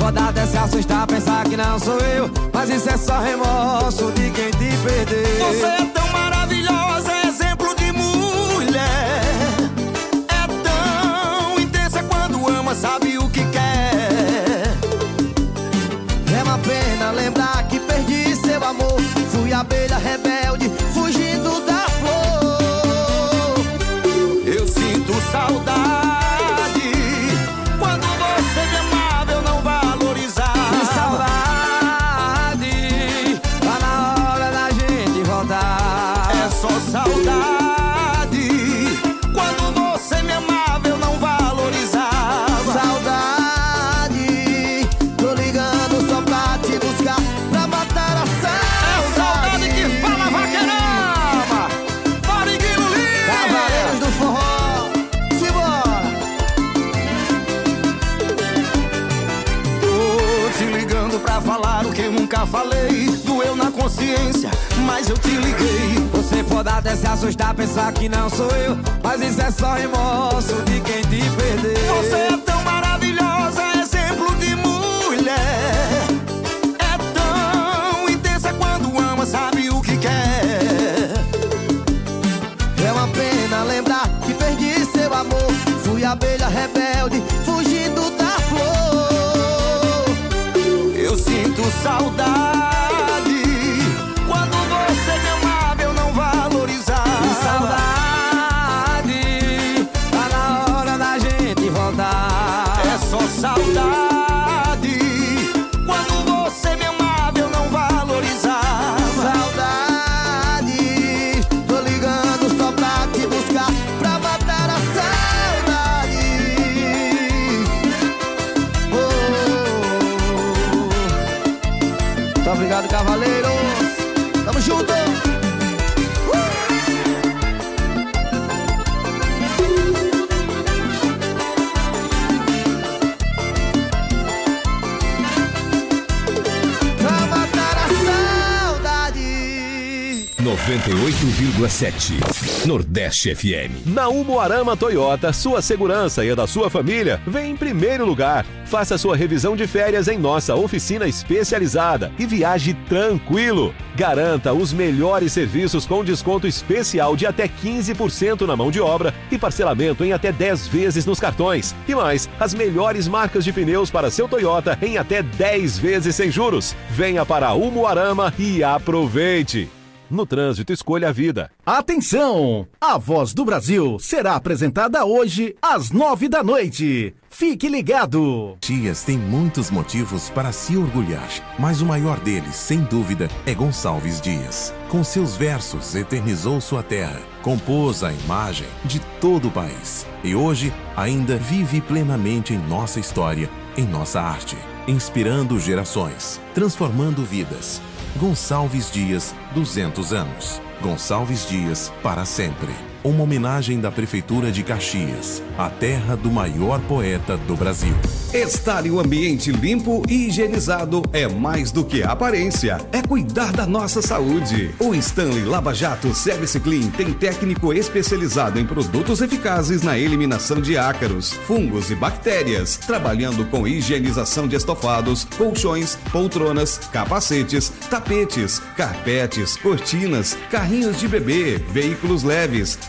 pode até se assustar, pensar que não sou eu. Mas isso é só remorso de quem te perdeu. Você é tão maravilhosa, exemplo de mulher. É tão intensa quando ama, sabe o que quer. É uma pena lembrar que perdi seu amor. Fui abelha rebelde, Pode até se assustar, pensar que não sou eu, mas isso é só remorso de quem te perdeu. Você é tão maravilhosa, exemplo de mulher. É tão intensa quando ama, sabe o que quer. É uma pena lembrar que perdi seu amor. Fui abelha rebelde, fugindo da flor. Eu sinto saudade. Obrigado, cavaleiros. Tamo junto. Pra matar a saudade. 98,7 Nordeste FM. Na Umuarama Toyota, sua segurança e a da sua família vem em primeiro lugar. Faça sua revisão de férias em nossa oficina especializada e viaje tranquilo. Garanta os melhores serviços com desconto especial de até 15% na mão de obra e parcelamento em até 10 vezes nos cartões. E mais, as melhores marcas de pneus para seu Toyota em até 10 vezes sem juros. Venha para Umuarama e aproveite. No trânsito, escolha a vida. Atenção! A Voz do Brasil será apresentada hoje às nove da noite. Fique ligado! Caxias tem muitos motivos para se orgulhar, mas o maior deles, sem dúvida, é Gonçalves Dias. Com seus versos, eternizou sua terra, compôs a imagem de todo o país e hoje ainda vive plenamente em nossa história, em nossa arte, inspirando gerações, transformando vidas. Gonçalves Dias, 200 anos. Gonçalves Dias, para sempre. Uma homenagem da Prefeitura de Caxias, a terra do maior poeta do Brasil. Estar em um ambiente limpo e higienizado é mais do que aparência, é cuidar da nossa saúde. O Stanley Lava Jato Service Clean tem técnico especializado em produtos eficazes na eliminação de ácaros, fungos e bactérias, trabalhando com higienização de estofados, colchões, poltronas, capacetes, tapetes, carpetes, cortinas, carrinhos de bebê, veículos leves,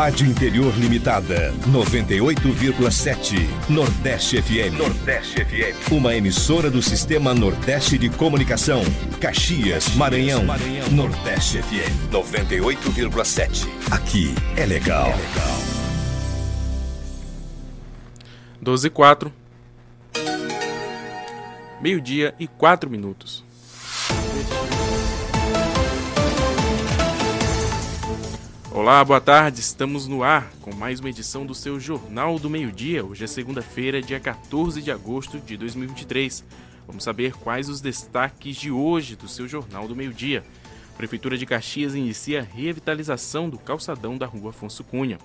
Rádio Interior Limitada, 98,7. Nordeste FM. Nordeste FM. Uma emissora do Sistema Nordeste de Comunicação. Caxias, Maranhão. Nordeste FM, 98,7. Aqui é legal. É legal. 12 e 4. Meio-dia e 4 minutos. Olá, boa tarde. Estamos no ar com mais uma edição do seu Jornal do Meio-Dia. Hoje é segunda-feira, dia 14 de agosto de 2023. Vamos saber quais os destaques de hoje do seu Jornal do Meio-Dia. Prefeitura de Caxias inicia a revitalização do calçadão da Rua Afonso Cunha.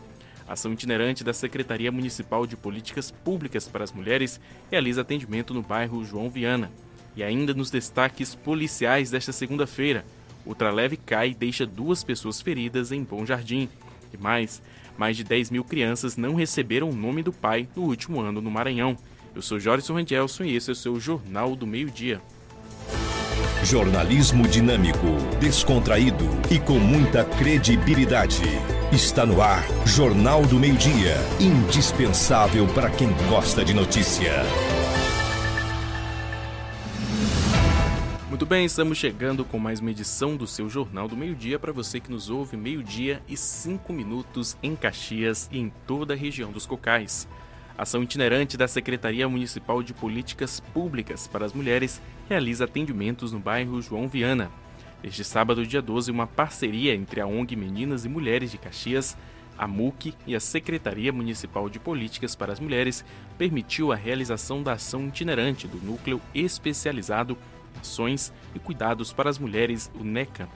Ação itinerante da Secretaria Municipal de Políticas Públicas para as Mulheres realiza atendimento no bairro João Viana. E ainda nos destaques policiais desta segunda-feira, ultraleve cai e deixa duas pessoas feridas em Bom Jardim. E mais, mais de 10 mil crianças não receberam o nome do pai no último ano no Maranhão. Eu sou Jorge Rangelson e esse é o seu Jornal do Meio-Dia. Jornalismo dinâmico, descontraído e com muita credibilidade. Está no ar Jornal do Meio-Dia, indispensável para quem gosta de notícia. Muito bem, estamos chegando com mais uma edição do seu Jornal do Meio-Dia para você que nos ouve meio-dia e cinco minutos em Caxias e em toda a região dos Cocais. Ação itinerante da Secretaria Municipal de Políticas Públicas para as Mulheres realiza atendimentos no bairro João Viana. Este sábado, dia 12, uma parceria entre a ONG Meninas e Mulheres de Caxias, a MUC e a Secretaria Municipal de Políticas para as Mulheres permitiu a realização da ação itinerante do Núcleo Especializado Ações e Cuidados para as Mulheres, o NECA,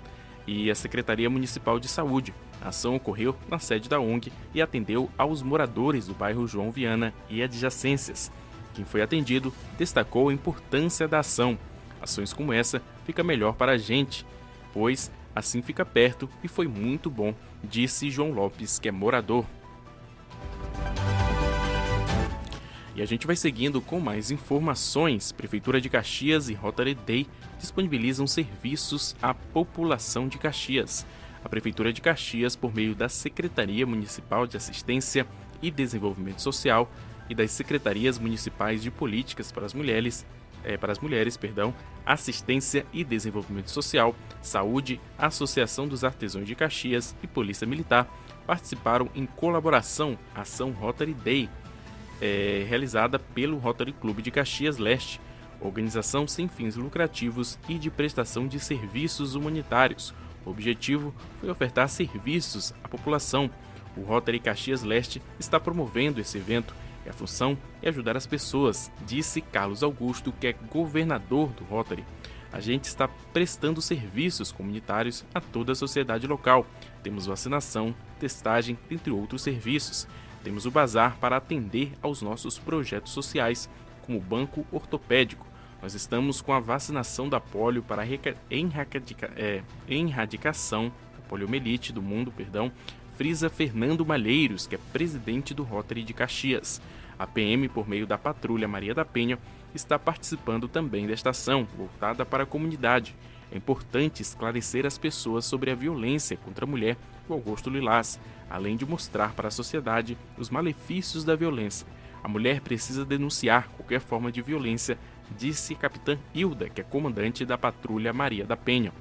e a Secretaria Municipal de Saúde, a ação ocorreu na sede da ONG e atendeu aos moradores do bairro João Viana e adjacências. Quem foi atendido destacou a importância da ação. Ações como essa fica melhor para a gente, pois assim fica perto e foi muito bom, disse João Lopes, que é morador. E a gente vai seguindo com mais informações. Prefeitura de Caxias e Rotary Day disponibilizam serviços à população de Caxias a Prefeitura de Caxias, por meio da Secretaria Municipal de Assistência e Desenvolvimento Social e das Secretarias Municipais de Políticas para as Mulheres, é, para as mulheres, perdão, Assistência e Desenvolvimento Social, Saúde, Associação dos Artesãos de Caxias e Polícia Militar participaram em colaboração ação Rotary Day, é, realizada pelo Rotary Clube de Caxias Leste, organização sem fins lucrativos e de prestação de serviços humanitários, o objetivo foi ofertar serviços à população. O Rotary Caxias Leste está promovendo esse evento e a função é ajudar as pessoas, disse Carlos Augusto, que é governador do Rotary. A gente está prestando serviços comunitários a toda a sociedade local. Temos vacinação, testagem, entre outros serviços. Temos o bazar para atender aos nossos projetos sociais, como o banco ortopédico, nós estamos com a vacinação da polio para erradica, é, da poliomielite do mundo, perdão, frisa Fernando Malheiros, que é presidente do Rotary de Caxias. A PM, por meio da Patrulha Maria da Penha, está participando também desta ação, voltada para a comunidade. É importante esclarecer as pessoas sobre a violência contra a mulher, o Augusto Lilás, além de mostrar para a sociedade os malefícios da violência. A mulher precisa denunciar qualquer forma de violência disse Capitã Hilda, que é comandante da Patrulha Maria da Penha.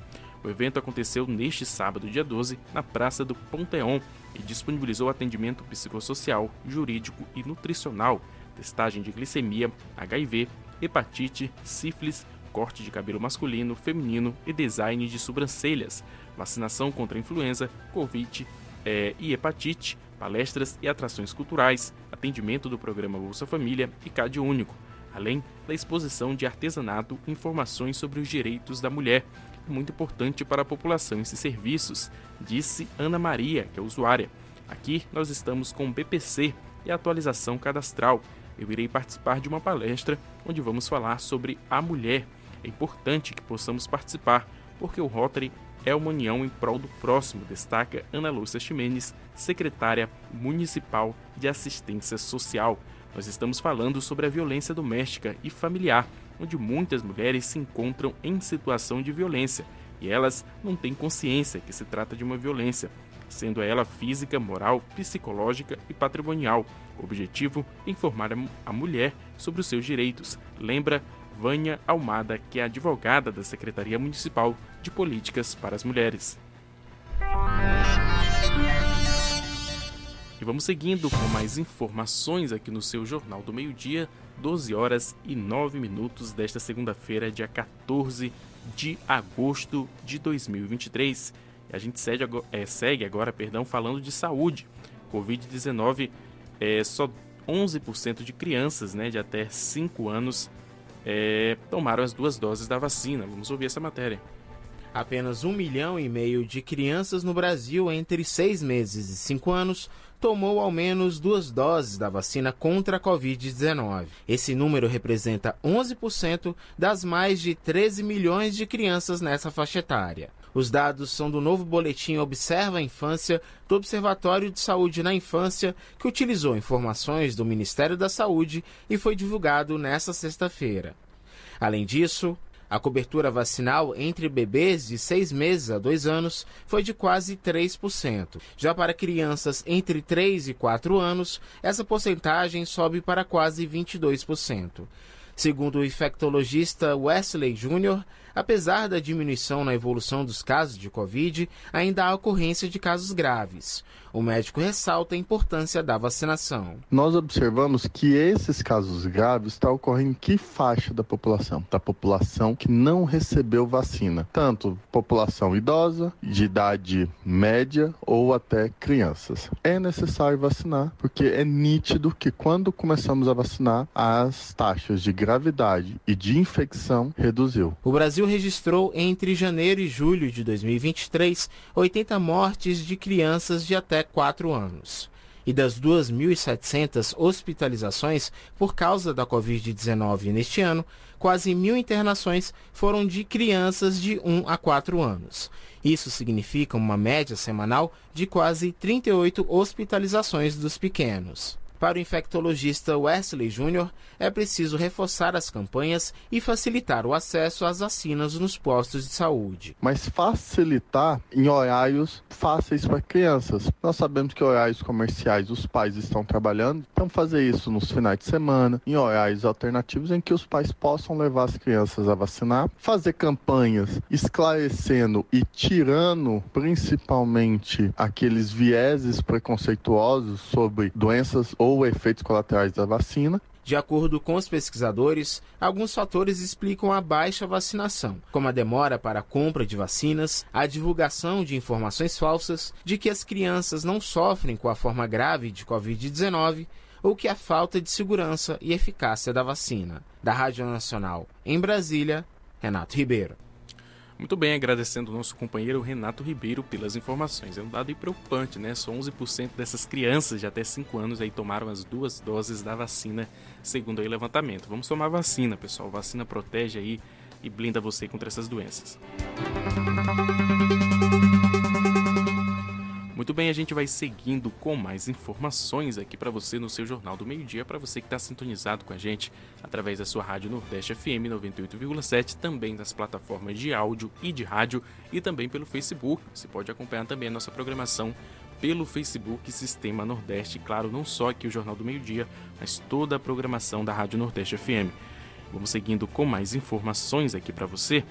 O evento aconteceu neste sábado, dia 12, na Praça do Ponteon e disponibilizou atendimento psicossocial, jurídico e nutricional, testagem de glicemia, HIV, hepatite, sífilis, corte de cabelo masculino, feminino e design de sobrancelhas, vacinação contra a influenza, Covid é, e hepatite, palestras e atrações culturais, atendimento do programa Bolsa Família e CAD Único além da exposição de artesanato e informações sobre os direitos da mulher, muito importante para a população esses serviços, disse Ana Maria, que é usuária. Aqui nós estamos com o BPC e atualização cadastral. Eu irei participar de uma palestra onde vamos falar sobre a mulher. É importante que possamos participar, porque o Rotary é uma união em prol do próximo, destaca Ana Lúcia Ximenes, secretária municipal de assistência social. Nós estamos falando sobre a violência doméstica e familiar, onde muitas mulheres se encontram em situação de violência e elas não têm consciência que se trata de uma violência, sendo ela física, moral, psicológica e patrimonial. O objetivo é informar a mulher sobre os seus direitos. Lembra Vânia Almada, que é advogada da Secretaria Municipal de Políticas para as Mulheres. E vamos seguindo com mais informações aqui no seu Jornal do Meio-Dia, 12 horas e 9 minutos desta segunda-feira, dia 14 de agosto de 2023. E a gente segue agora, é, segue agora perdão, falando de saúde. Covid-19 é só 11% de crianças né, de até 5 anos é, tomaram as duas doses da vacina. Vamos ouvir essa matéria. Apenas um milhão e meio de crianças no Brasil entre seis meses e cinco anos tomou ao menos duas doses da vacina contra a Covid-19. Esse número representa 11% das mais de 13 milhões de crianças nessa faixa etária. Os dados são do novo boletim Observa a Infância do Observatório de Saúde na Infância, que utilizou informações do Ministério da Saúde e foi divulgado nesta sexta-feira. Além disso, a cobertura vacinal entre bebês de 6 meses a 2 anos foi de quase 3%. Já para crianças entre 3 e 4 anos, essa porcentagem sobe para quase 22%. Segundo o infectologista Wesley Jr., apesar da diminuição na evolução dos casos de Covid, ainda há ocorrência de casos graves. O médico ressalta a importância da vacinação. Nós observamos que esses casos graves estão ocorrendo em que faixa da população? Da população que não recebeu vacina, tanto população idosa, de idade média ou até crianças. É necessário vacinar porque é nítido que quando começamos a vacinar, as taxas de gravidade e de infecção reduziu. O Brasil registrou entre janeiro e julho de 2023 80 mortes de crianças de até 4 anos. E das 2.700 hospitalizações por causa da Covid-19 neste ano, quase mil internações foram de crianças de 1 a 4 anos. Isso significa uma média semanal de quase 38 hospitalizações dos pequenos. Para o infectologista Wesley Jr., é preciso reforçar as campanhas e facilitar o acesso às vacinas nos postos de saúde. Mas facilitar em horários fáceis para crianças. Nós sabemos que horários comerciais os pais estão trabalhando, então fazer isso nos finais de semana, em horários alternativos em que os pais possam levar as crianças a vacinar, fazer campanhas esclarecendo e tirando principalmente aqueles vieses preconceituosos sobre doenças ou ou efeitos colaterais da vacina. De acordo com os pesquisadores, alguns fatores explicam a baixa vacinação, como a demora para a compra de vacinas, a divulgação de informações falsas de que as crianças não sofrem com a forma grave de Covid-19 ou que a falta de segurança e eficácia da vacina. Da Rádio Nacional, em Brasília, Renato Ribeiro. Muito bem, agradecendo o nosso companheiro Renato Ribeiro pelas informações. É um dado preocupante, né? Só 11% dessas crianças de até 5 anos aí tomaram as duas doses da vacina, segundo aí o levantamento. Vamos tomar vacina, pessoal. Vacina protege aí e blinda você contra essas doenças. Muito bem, a gente vai seguindo com mais informações aqui para você no seu Jornal do Meio Dia, para você que está sintonizado com a gente através da sua rádio Nordeste FM 98,7, também das plataformas de áudio e de rádio e também pelo Facebook. Você pode acompanhar também a nossa programação pelo Facebook Sistema Nordeste, claro, não só aqui o Jornal do Meio Dia, mas toda a programação da Rádio Nordeste FM. Vamos seguindo com mais informações aqui para você.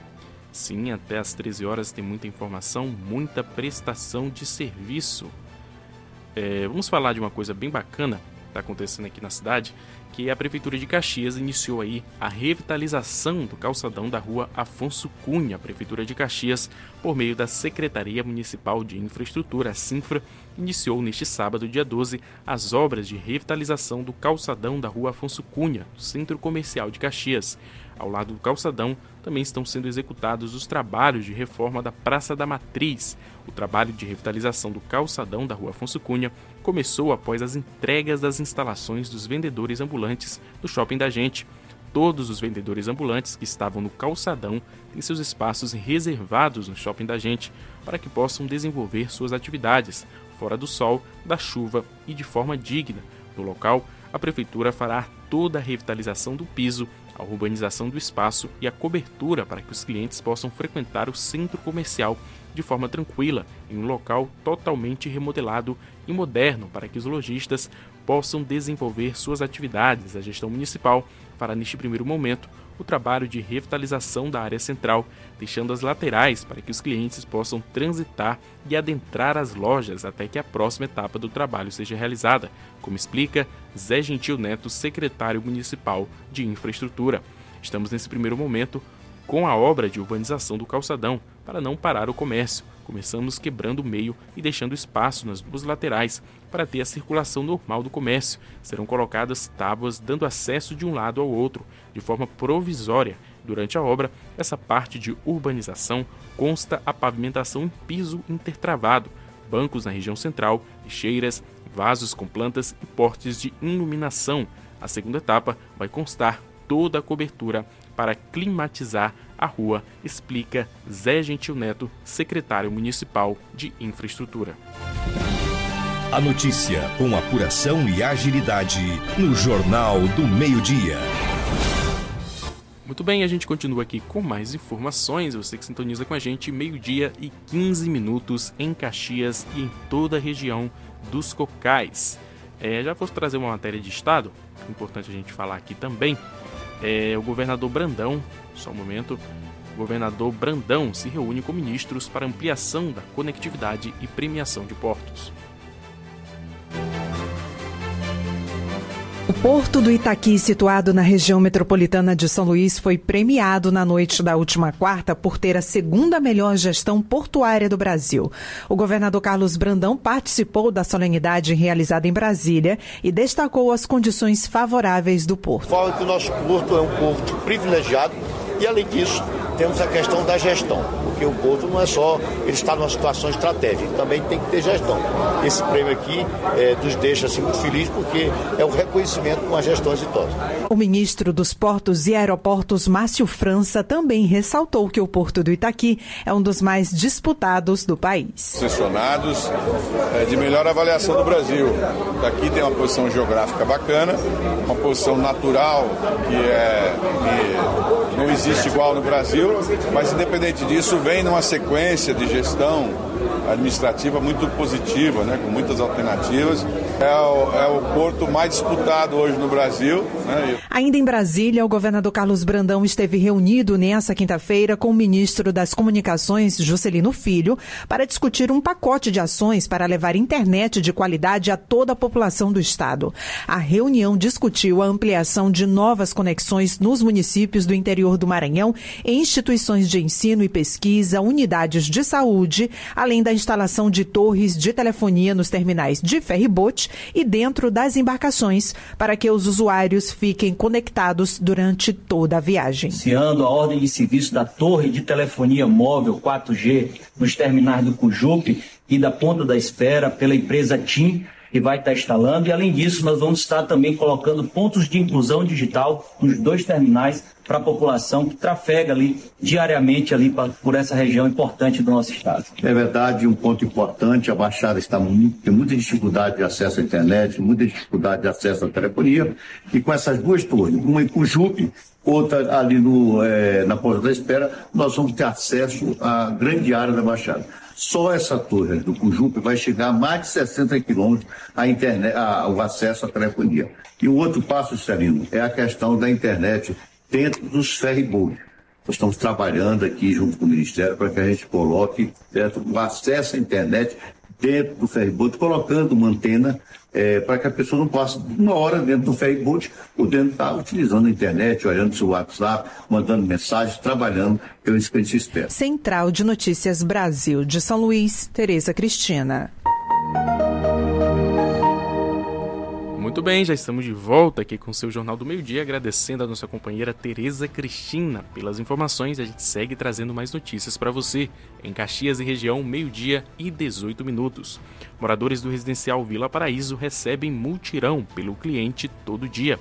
Sim, até às 13 horas tem muita informação, muita prestação de serviço. É, vamos falar de uma coisa bem bacana que está acontecendo aqui na cidade, que a Prefeitura de Caxias iniciou aí a revitalização do calçadão da rua Afonso Cunha, Prefeitura de Caxias, por meio da Secretaria Municipal de Infraestrutura, a Sinfra, iniciou neste sábado, dia 12, as obras de revitalização do calçadão da rua Afonso Cunha, Centro Comercial de Caxias. Ao lado do calçadão, também estão sendo executados os trabalhos de reforma da Praça da Matriz. O trabalho de revitalização do calçadão da Rua Afonso Cunha começou após as entregas das instalações dos vendedores ambulantes do Shopping da Gente. Todos os vendedores ambulantes que estavam no calçadão têm seus espaços reservados no Shopping da Gente para que possam desenvolver suas atividades fora do sol, da chuva e de forma digna. No local, a prefeitura fará toda a revitalização do piso a urbanização do espaço e a cobertura para que os clientes possam frequentar o centro comercial de forma tranquila, em um local totalmente remodelado e moderno para que os lojistas possam desenvolver suas atividades. A gestão municipal fará neste primeiro momento o trabalho de revitalização da área central, deixando as laterais para que os clientes possam transitar e adentrar as lojas até que a próxima etapa do trabalho seja realizada, como explica Zé Gentil Neto, secretário municipal de infraestrutura. Estamos nesse primeiro momento com a obra de urbanização do calçadão, para não parar o comércio, começamos quebrando o meio e deixando espaço nas duas laterais para ter a circulação normal do comércio. Serão colocadas tábuas dando acesso de um lado ao outro, de forma provisória. Durante a obra, essa parte de urbanização consta a pavimentação em piso intertravado, bancos na região central, lixeiras, vasos com plantas e portes de iluminação. A segunda etapa vai constar toda a cobertura para climatizar a rua, explica Zé Gentil Neto, secretário municipal de infraestrutura. A notícia com apuração e agilidade no Jornal do Meio-Dia. Muito bem, a gente continua aqui com mais informações. Você que sintoniza com a gente, meio-dia e 15 minutos em Caxias e em toda a região dos Cocais. É, já fosse trazer uma matéria de estado, importante a gente falar aqui também. É, o governador Brandão, só um momento, o governador Brandão se reúne com ministros para ampliação da conectividade e premiação de portos. Porto do Itaqui, situado na região metropolitana de São Luís, foi premiado na noite da última quarta por ter a segunda melhor gestão portuária do Brasil. O governador Carlos Brandão participou da solenidade realizada em Brasília e destacou as condições favoráveis do porto. Fala que o nosso porto é um porto privilegiado e, além disso, temos a questão da gestão, porque o Porto não é só ele está numa situação estratégica, também tem que ter gestão. Esse prêmio aqui é, nos deixa assim, muito felizes porque é o reconhecimento com a gestão exitosa. O ministro dos Portos e Aeroportos, Márcio França, também ressaltou que o Porto do Itaqui é um dos mais disputados do país. Sessionados é, de melhor avaliação do Brasil. Daqui tem uma posição geográfica bacana, uma posição natural que é que não existe igual no Brasil mas independente disso, vem numa sequência de gestão administrativa muito positiva, né, com muitas alternativas. É o, é o porto mais disputado hoje no Brasil. Né? Ainda em Brasília, o governador Carlos Brandão esteve reunido nessa quinta-feira com o ministro das Comunicações, Juscelino Filho, para discutir um pacote de ações para levar internet de qualidade a toda a população do estado. A reunião discutiu a ampliação de novas conexões nos municípios do interior do Maranhão, em instituições de ensino e pesquisa, unidades de saúde, além da instalação de torres de telefonia nos terminais de ferribote e dentro das embarcações, para que os usuários fiquem conectados durante toda a viagem. Iniciando a ordem de serviço da torre de telefonia móvel 4G nos terminais do Cujupe e da Ponta da Espera pela empresa TIM, que vai estar instalando. E além disso, nós vamos estar também colocando pontos de inclusão digital nos dois terminais para a população que trafega ali diariamente ali pra, por essa região importante do nosso estado. É verdade, um ponto importante, a Baixada está muito, tem muita dificuldade de acesso à internet, muita dificuldade de acesso à telefonia, e com essas duas torres, uma em Cujupe, outra ali no, é, na Porta da Espera, nós vamos ter acesso à grande área da Baixada. Só essa torre do Cujupe vai chegar a mais de 60 quilômetros a internet, a, o acesso à telefonia. E o outro passo, Celino, é a questão da internet dentro dos ferryboats. Nós estamos trabalhando aqui junto com o Ministério para que a gente coloque o acesso à internet dentro do ferryboat, colocando uma antena é, para que a pessoa não passe uma hora dentro do ferryboat, podendo estar utilizando a internet, olhando seu WhatsApp, mandando mensagens, trabalhando, a gente espera. Central de Notícias Brasil de São Luís, Tereza Cristina. Muito bem, já estamos de volta aqui com o seu Jornal do Meio Dia, agradecendo a nossa companheira Tereza Cristina pelas informações. A gente segue trazendo mais notícias para você em Caxias e região, meio-dia e 18 minutos. Moradores do residencial Vila Paraíso recebem multirão pelo cliente todo dia.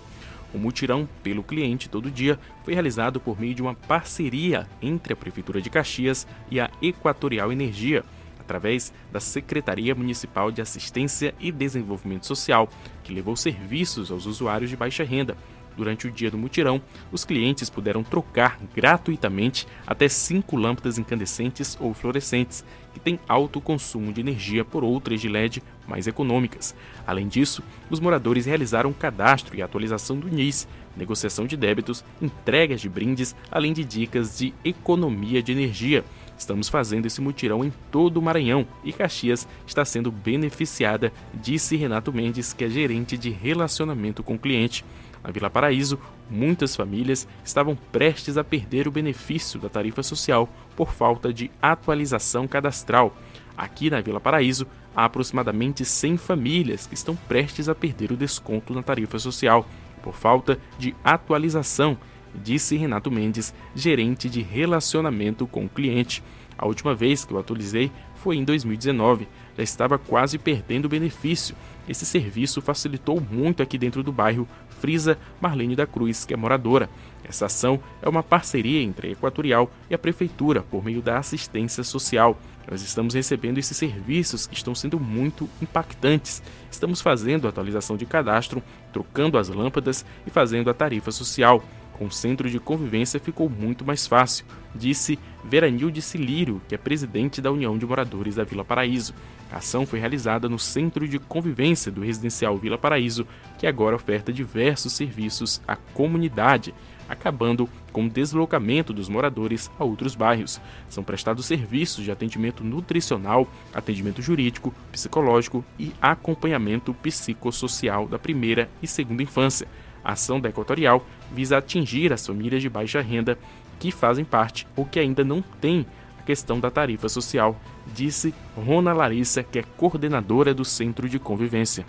O mutirão pelo cliente todo dia foi realizado por meio de uma parceria entre a Prefeitura de Caxias e a Equatorial Energia através da Secretaria Municipal de Assistência e Desenvolvimento Social, que levou serviços aos usuários de baixa renda. Durante o dia do mutirão, os clientes puderam trocar gratuitamente até cinco lâmpadas incandescentes ou fluorescentes, que têm alto consumo de energia, por outras de LED mais econômicas. Além disso, os moradores realizaram cadastro e atualização do NIS, negociação de débitos, entregas de brindes, além de dicas de economia de energia. Estamos fazendo esse mutirão em todo o Maranhão e Caxias está sendo beneficiada, disse Renato Mendes, que é gerente de relacionamento com o cliente. Na Vila Paraíso, muitas famílias estavam prestes a perder o benefício da tarifa social por falta de atualização cadastral. Aqui na Vila Paraíso, há aproximadamente 100 famílias que estão prestes a perder o desconto na tarifa social por falta de atualização, disse Renato Mendes, gerente de relacionamento com o cliente. A última vez que eu atualizei foi em 2019. Já estava quase perdendo o benefício. Esse serviço facilitou muito aqui dentro do bairro, frisa Marlene da Cruz, que é moradora. Essa ação é uma parceria entre a Equatorial e a Prefeitura por meio da assistência social. Nós estamos recebendo esses serviços que estão sendo muito impactantes. Estamos fazendo atualização de cadastro, trocando as lâmpadas e fazendo a tarifa social. Com o centro de convivência ficou muito mais fácil, disse Veranilde Cilírio, que é presidente da União de Moradores da Vila Paraíso. A ação foi realizada no Centro de Convivência do Residencial Vila Paraíso, que agora oferta diversos serviços à comunidade acabando com o deslocamento dos moradores a outros bairros. São prestados serviços de atendimento nutricional, atendimento jurídico, psicológico e acompanhamento psicossocial da primeira e segunda infância. A ação da Equatorial visa atingir as famílias de baixa renda que fazem parte ou que ainda não têm a questão da tarifa social, disse Rona Larissa, que é coordenadora do Centro de Convivência.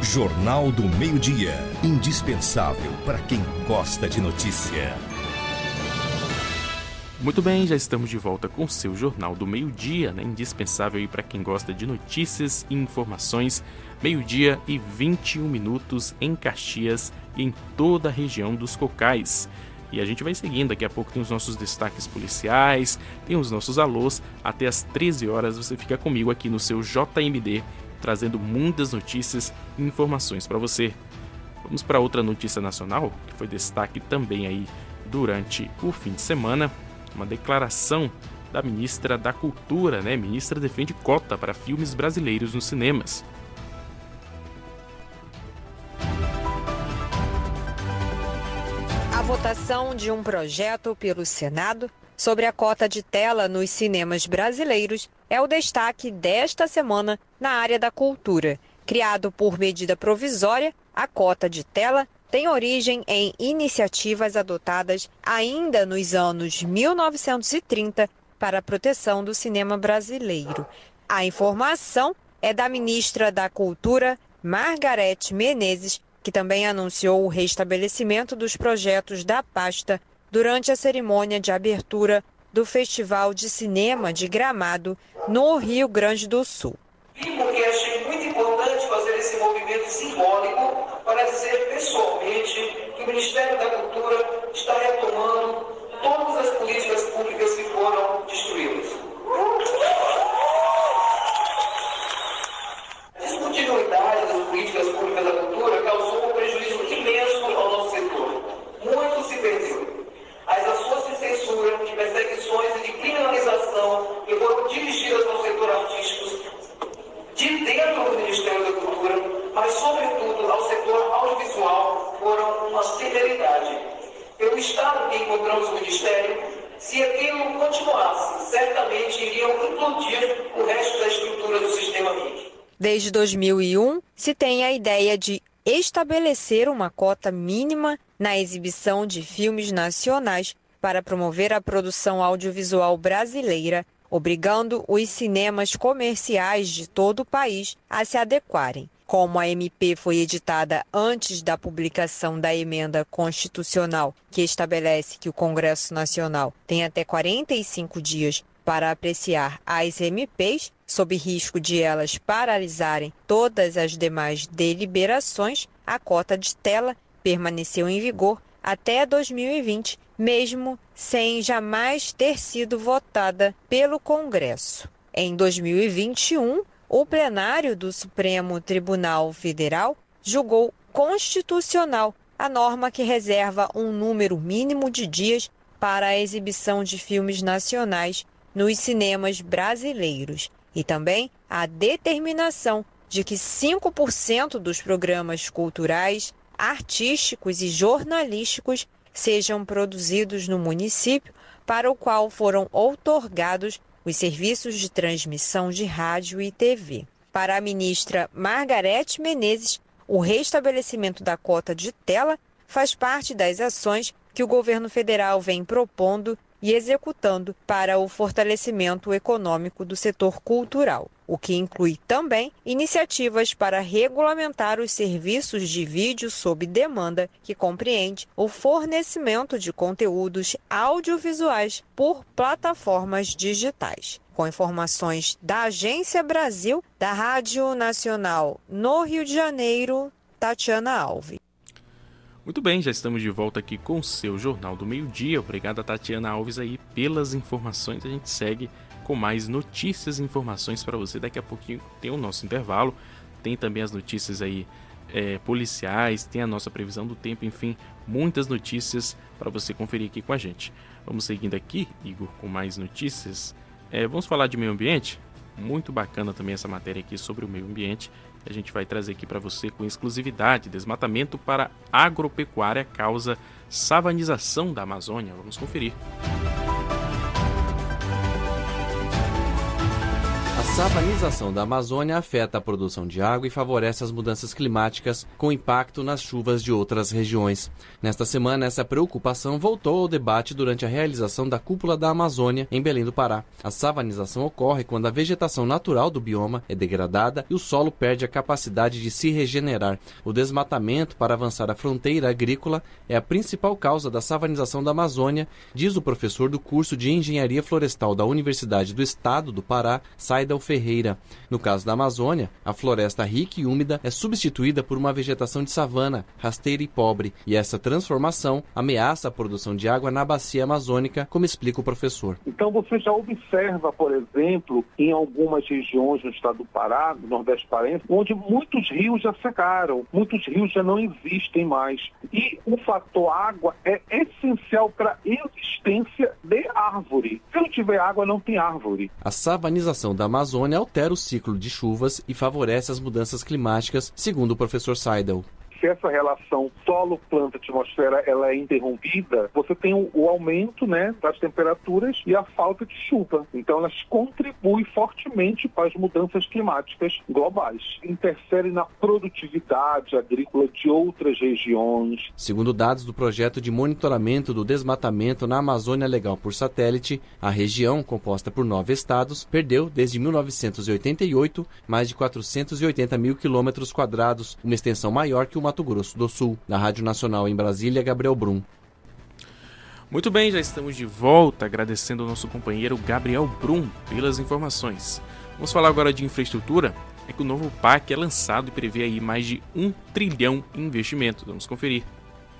Jornal do Meio-Dia. Indispensável para quem gosta de notícia. Muito bem, já estamos de volta com o seu Jornal do Meio-Dia, né? indispensável para quem gosta de notícias e informações. Meio-dia e 21 minutos em Caxias e em toda a região dos Cocais. E a gente vai seguindo, daqui a pouco tem os nossos destaques policiais, tem os nossos alôs. Até às 13 horas você fica comigo aqui no seu JMD trazendo muitas notícias e informações para você. Vamos para outra notícia nacional, que foi destaque também aí durante o fim de semana, uma declaração da ministra da Cultura, né? Ministra defende cota para filmes brasileiros nos cinemas. A votação de um projeto pelo Senado sobre a cota de tela nos cinemas brasileiros é o destaque desta semana na área da cultura. Criado por medida provisória, a cota de tela tem origem em iniciativas adotadas ainda nos anos 1930 para a proteção do cinema brasileiro. A informação é da ministra da Cultura, Margarete Menezes, que também anunciou o restabelecimento dos projetos da pasta durante a cerimônia de abertura do Festival de Cinema de Gramado, no Rio Grande do Sul. Porque simbólico para dizer pessoalmente que o Ministério da Cultura está retomando todas as políticas públicas que foram destruídas. Descontinuidade das políticas públicas da cultura causou um prejuízo imenso ao nosso setor. Muito se perdeu. As ações de censura, de perseguições e de criminalização que foram dirigidas ao setor artístico de dentro do Ministério da Cultura, mas sobretudo ao setor audiovisual, foram uma severidade. Pelo estado que encontramos no Ministério, se aquilo continuasse, certamente iriam implodir o resto da estrutura do sistema MIC. Desde 2001, se tem a ideia de estabelecer uma cota mínima na exibição de filmes nacionais para promover a produção audiovisual brasileira obrigando os cinemas comerciais de todo o país a se adequarem. Como a MP foi editada antes da publicação da emenda constitucional que estabelece que o Congresso Nacional tem até 45 dias para apreciar as MPs, sob risco de elas paralisarem todas as demais deliberações, a cota de tela permaneceu em vigor até 2020 mesmo sem jamais ter sido votada pelo Congresso. Em 2021, o plenário do Supremo Tribunal Federal julgou constitucional a norma que reserva um número mínimo de dias para a exibição de filmes nacionais nos cinemas brasileiros e também a determinação de que 5% dos programas culturais, artísticos e jornalísticos sejam produzidos no município para o qual foram outorgados os serviços de transmissão de rádio e TV. Para a ministra Margarete Menezes, O restabelecimento da cota de tela faz parte das ações que o governo federal vem propondo e executando para o fortalecimento econômico do setor cultural, o que inclui também iniciativas para regulamentar os serviços de vídeo sob demanda, que compreende o fornecimento de conteúdos audiovisuais por plataformas digitais. Com informações da Agência Brasil, da Rádio Nacional no Rio de Janeiro, Tatiana Alves. Muito bem, já estamos de volta aqui com o seu Jornal do Meio Dia. Obrigado a Tatiana Alves aí pelas informações. A gente segue com mais notícias e informações para você. Daqui a pouquinho tem o nosso intervalo, tem também as notícias aí é, policiais, tem a nossa previsão do tempo, enfim, muitas notícias para você conferir aqui com a gente. Vamos seguindo aqui, Igor, com mais notícias. É, vamos falar de meio ambiente? Muito bacana também essa matéria aqui sobre o meio ambiente a gente vai trazer aqui para você com exclusividade. Desmatamento para agropecuária causa savanização da Amazônia. Vamos conferir. Savanização da Amazônia afeta a produção de água e favorece as mudanças climáticas, com impacto nas chuvas de outras regiões. Nesta semana, essa preocupação voltou ao debate durante a realização da Cúpula da Amazônia, em Belém do Pará. A savanização ocorre quando a vegetação natural do bioma é degradada e o solo perde a capacidade de se regenerar. O desmatamento para avançar a fronteira agrícola é a principal causa da savanização da Amazônia, diz o professor do curso de Engenharia Florestal da Universidade do Estado do Pará, Saida Ferreira. No caso da Amazônia, a floresta rica e úmida é substituída por uma vegetação de savana, rasteira e pobre, e essa transformação ameaça a produção de água na bacia amazônica, como explica o professor. Então você já observa, por exemplo, em algumas regiões no estado do Pará, no Nordeste Paraense, onde muitos rios já secaram, muitos rios já não existem mais. E o fator água é essencial para a existência de árvore. Se não tiver água, não tem árvore. A savanização da Amazônia Amazônia altera o ciclo de chuvas e favorece as mudanças climáticas, segundo o professor Seidel se essa relação solo, planta, atmosfera, ela é interrompida, você tem o, o, aumento, né, das temperaturas e a falta de chuva. Então elas contribuem fortemente para as mudanças climáticas globais. Interfere na produtividade agrícola de outras regiões. Segundo dados do projeto de monitoramento do desmatamento na Amazônia Legal por satélite, a região, composta por nove estados, perdeu desde 1988 mais de 480 mil quilômetros quadrados, uma extensão maior que o Mato Grosso do Sul. Na Rádio Nacional em Brasília, Gabriel Brum. Muito bem, já estamos de volta, agradecendo ao nosso companheiro Gabriel Brum pelas informações. Vamos falar agora de infraestrutura. É que o novo PAC é lançado e prevê aí mais de um trilhão em investimentos. Vamos conferir.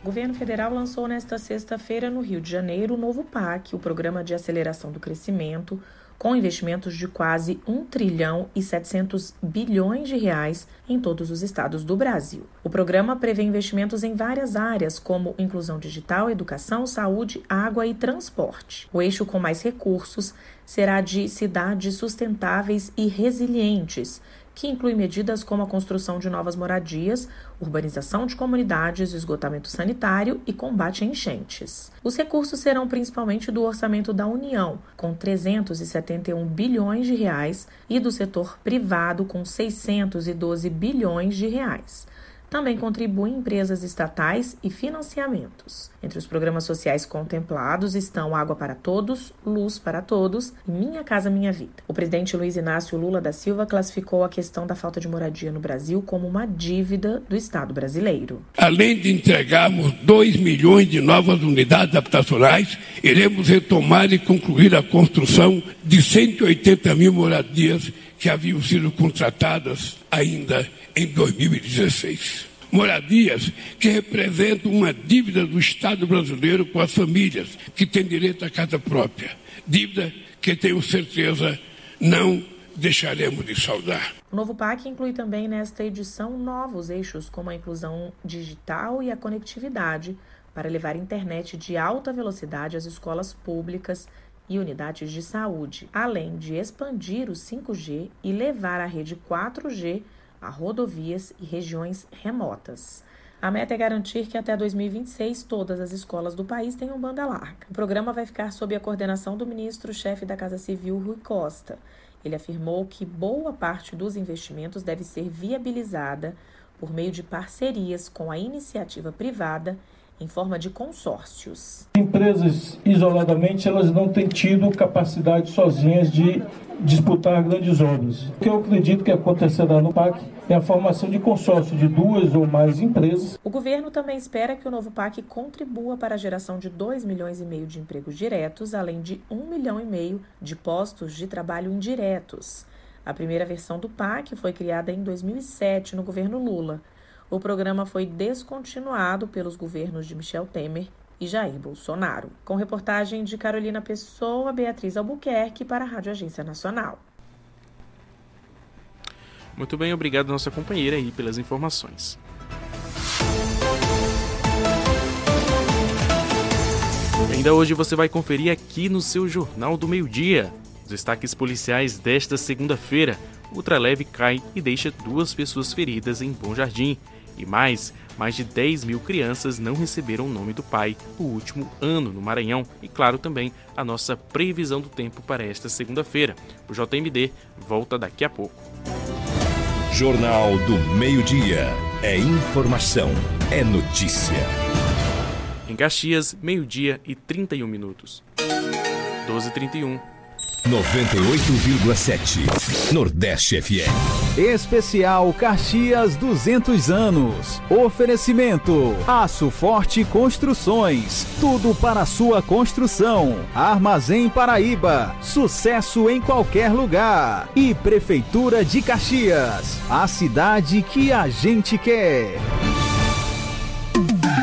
O governo federal lançou nesta sexta-feira no Rio de Janeiro o novo PAC, o Programa de Aceleração do Crescimento, com investimentos de quase 1 trilhão e 700 bilhões de reais em todos os estados do Brasil. O programa prevê investimentos em várias áreas, como inclusão digital, educação, saúde, água e transporte. O eixo com mais recursos será de cidades sustentáveis e resilientes, que inclui medidas como a construção de novas moradias, urbanização de comunidades, esgotamento sanitário e combate a enchentes. Os recursos serão principalmente do orçamento da União, com 371 bilhões de reais, e do setor privado com 612 bilhões de reais. Também contribuem empresas estatais e financiamentos. Entre os programas sociais contemplados estão Água para Todos, Luz para Todos e Minha Casa Minha Vida. O presidente Luiz Inácio Lula da Silva classificou a questão da falta de moradia no Brasil como uma dívida do Estado brasileiro. Além de entregarmos 2 milhões de novas unidades habitacionais, iremos retomar e concluir a construção de 180 mil moradias que haviam sido contratadas ainda em 2016. Moradias que representam uma dívida do Estado brasileiro com as famílias que têm direito à casa própria. Dívida que tenho certeza não deixaremos de saudar. O novo PAC inclui também nesta edição novos eixos como a inclusão digital e a conectividade para levar internet de alta velocidade às escolas públicas e unidades de saúde, além de expandir o 5G e levar a rede 4G a rodovias e regiões remotas. A meta é garantir que até 2026 todas as escolas do país tenham banda larga. O programa vai ficar sob a coordenação do ministro-chefe da Casa Civil, Rui Costa. Ele afirmou que boa parte dos investimentos deve ser viabilizada por meio de parcerias com a iniciativa privada em forma de consórcios. Empresas isoladamente elas não têm tido capacidade sozinhas de disputar grandes obras. O que eu acredito que acontecerá no PAC é a formação de consórcio de duas ou mais empresas. O governo também espera que o novo PAC contribua para a geração de 2 milhões e meio de empregos diretos, além de 1 milhão e meio de postos de trabalho indiretos. A primeira versão do PAC foi criada em 2007 no governo Lula. O programa foi descontinuado pelos governos de Michel Temer e Jair Bolsonaro. Com reportagem de Carolina Pessoa, Beatriz Albuquerque para a Rádio Agência Nacional. Muito bem, obrigado nossa companheira aí pelas informações. Ainda hoje você vai conferir aqui no seu Jornal do Meio-Dia. Os destaques policiais desta segunda-feira. Ultraleve cai e deixa duas pessoas feridas em Bom Jardim. E mais, mais de 10 mil crianças não receberam o nome do pai o último ano no Maranhão e, claro, também a nossa previsão do tempo para esta segunda-feira. O JMD volta daqui a pouco. Jornal do Meio-Dia. É informação, é notícia. Em Caxias, meio-dia e 31 minutos. 12h31. 98,7 Nordeste FM. Especial Caxias 200 anos. Oferecimento: Aço Forte Construções. Tudo para sua construção. Armazém Paraíba. Sucesso em qualquer lugar. E Prefeitura de Caxias. A cidade que a gente quer.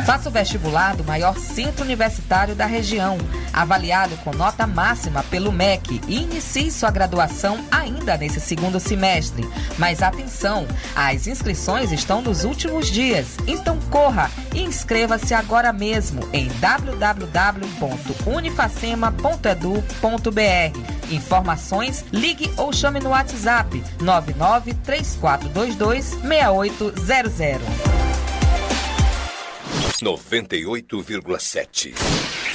Faça o vestibular do maior centro universitário da região, avaliado com nota máxima pelo MEC e inicie sua graduação ainda nesse segundo semestre. Mas atenção, as inscrições estão nos últimos dias, então corra e inscreva-se agora mesmo em www.unifacema.edu.br. Informações, ligue ou chame no WhatsApp 99 3422 6800. 98,7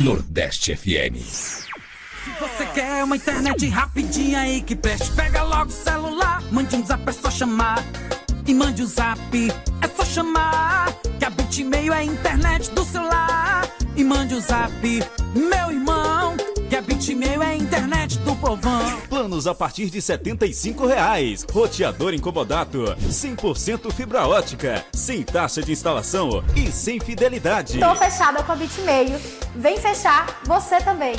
Nordeste FM. Se você quer uma internet rapidinha aí que preste, pega logo o celular, mande um zap, é só chamar. E mande um zap, é só chamar. Que a Bitmail é a internet do celular. E mande um zap, meu irmão. Bitmail é a internet do povão. Planos a partir de 75 reais. Roteador incomodato. 100% fibra ótica. Sem taxa de instalação e sem fidelidade. Tô fechada com a Bitmail. Vem fechar você também.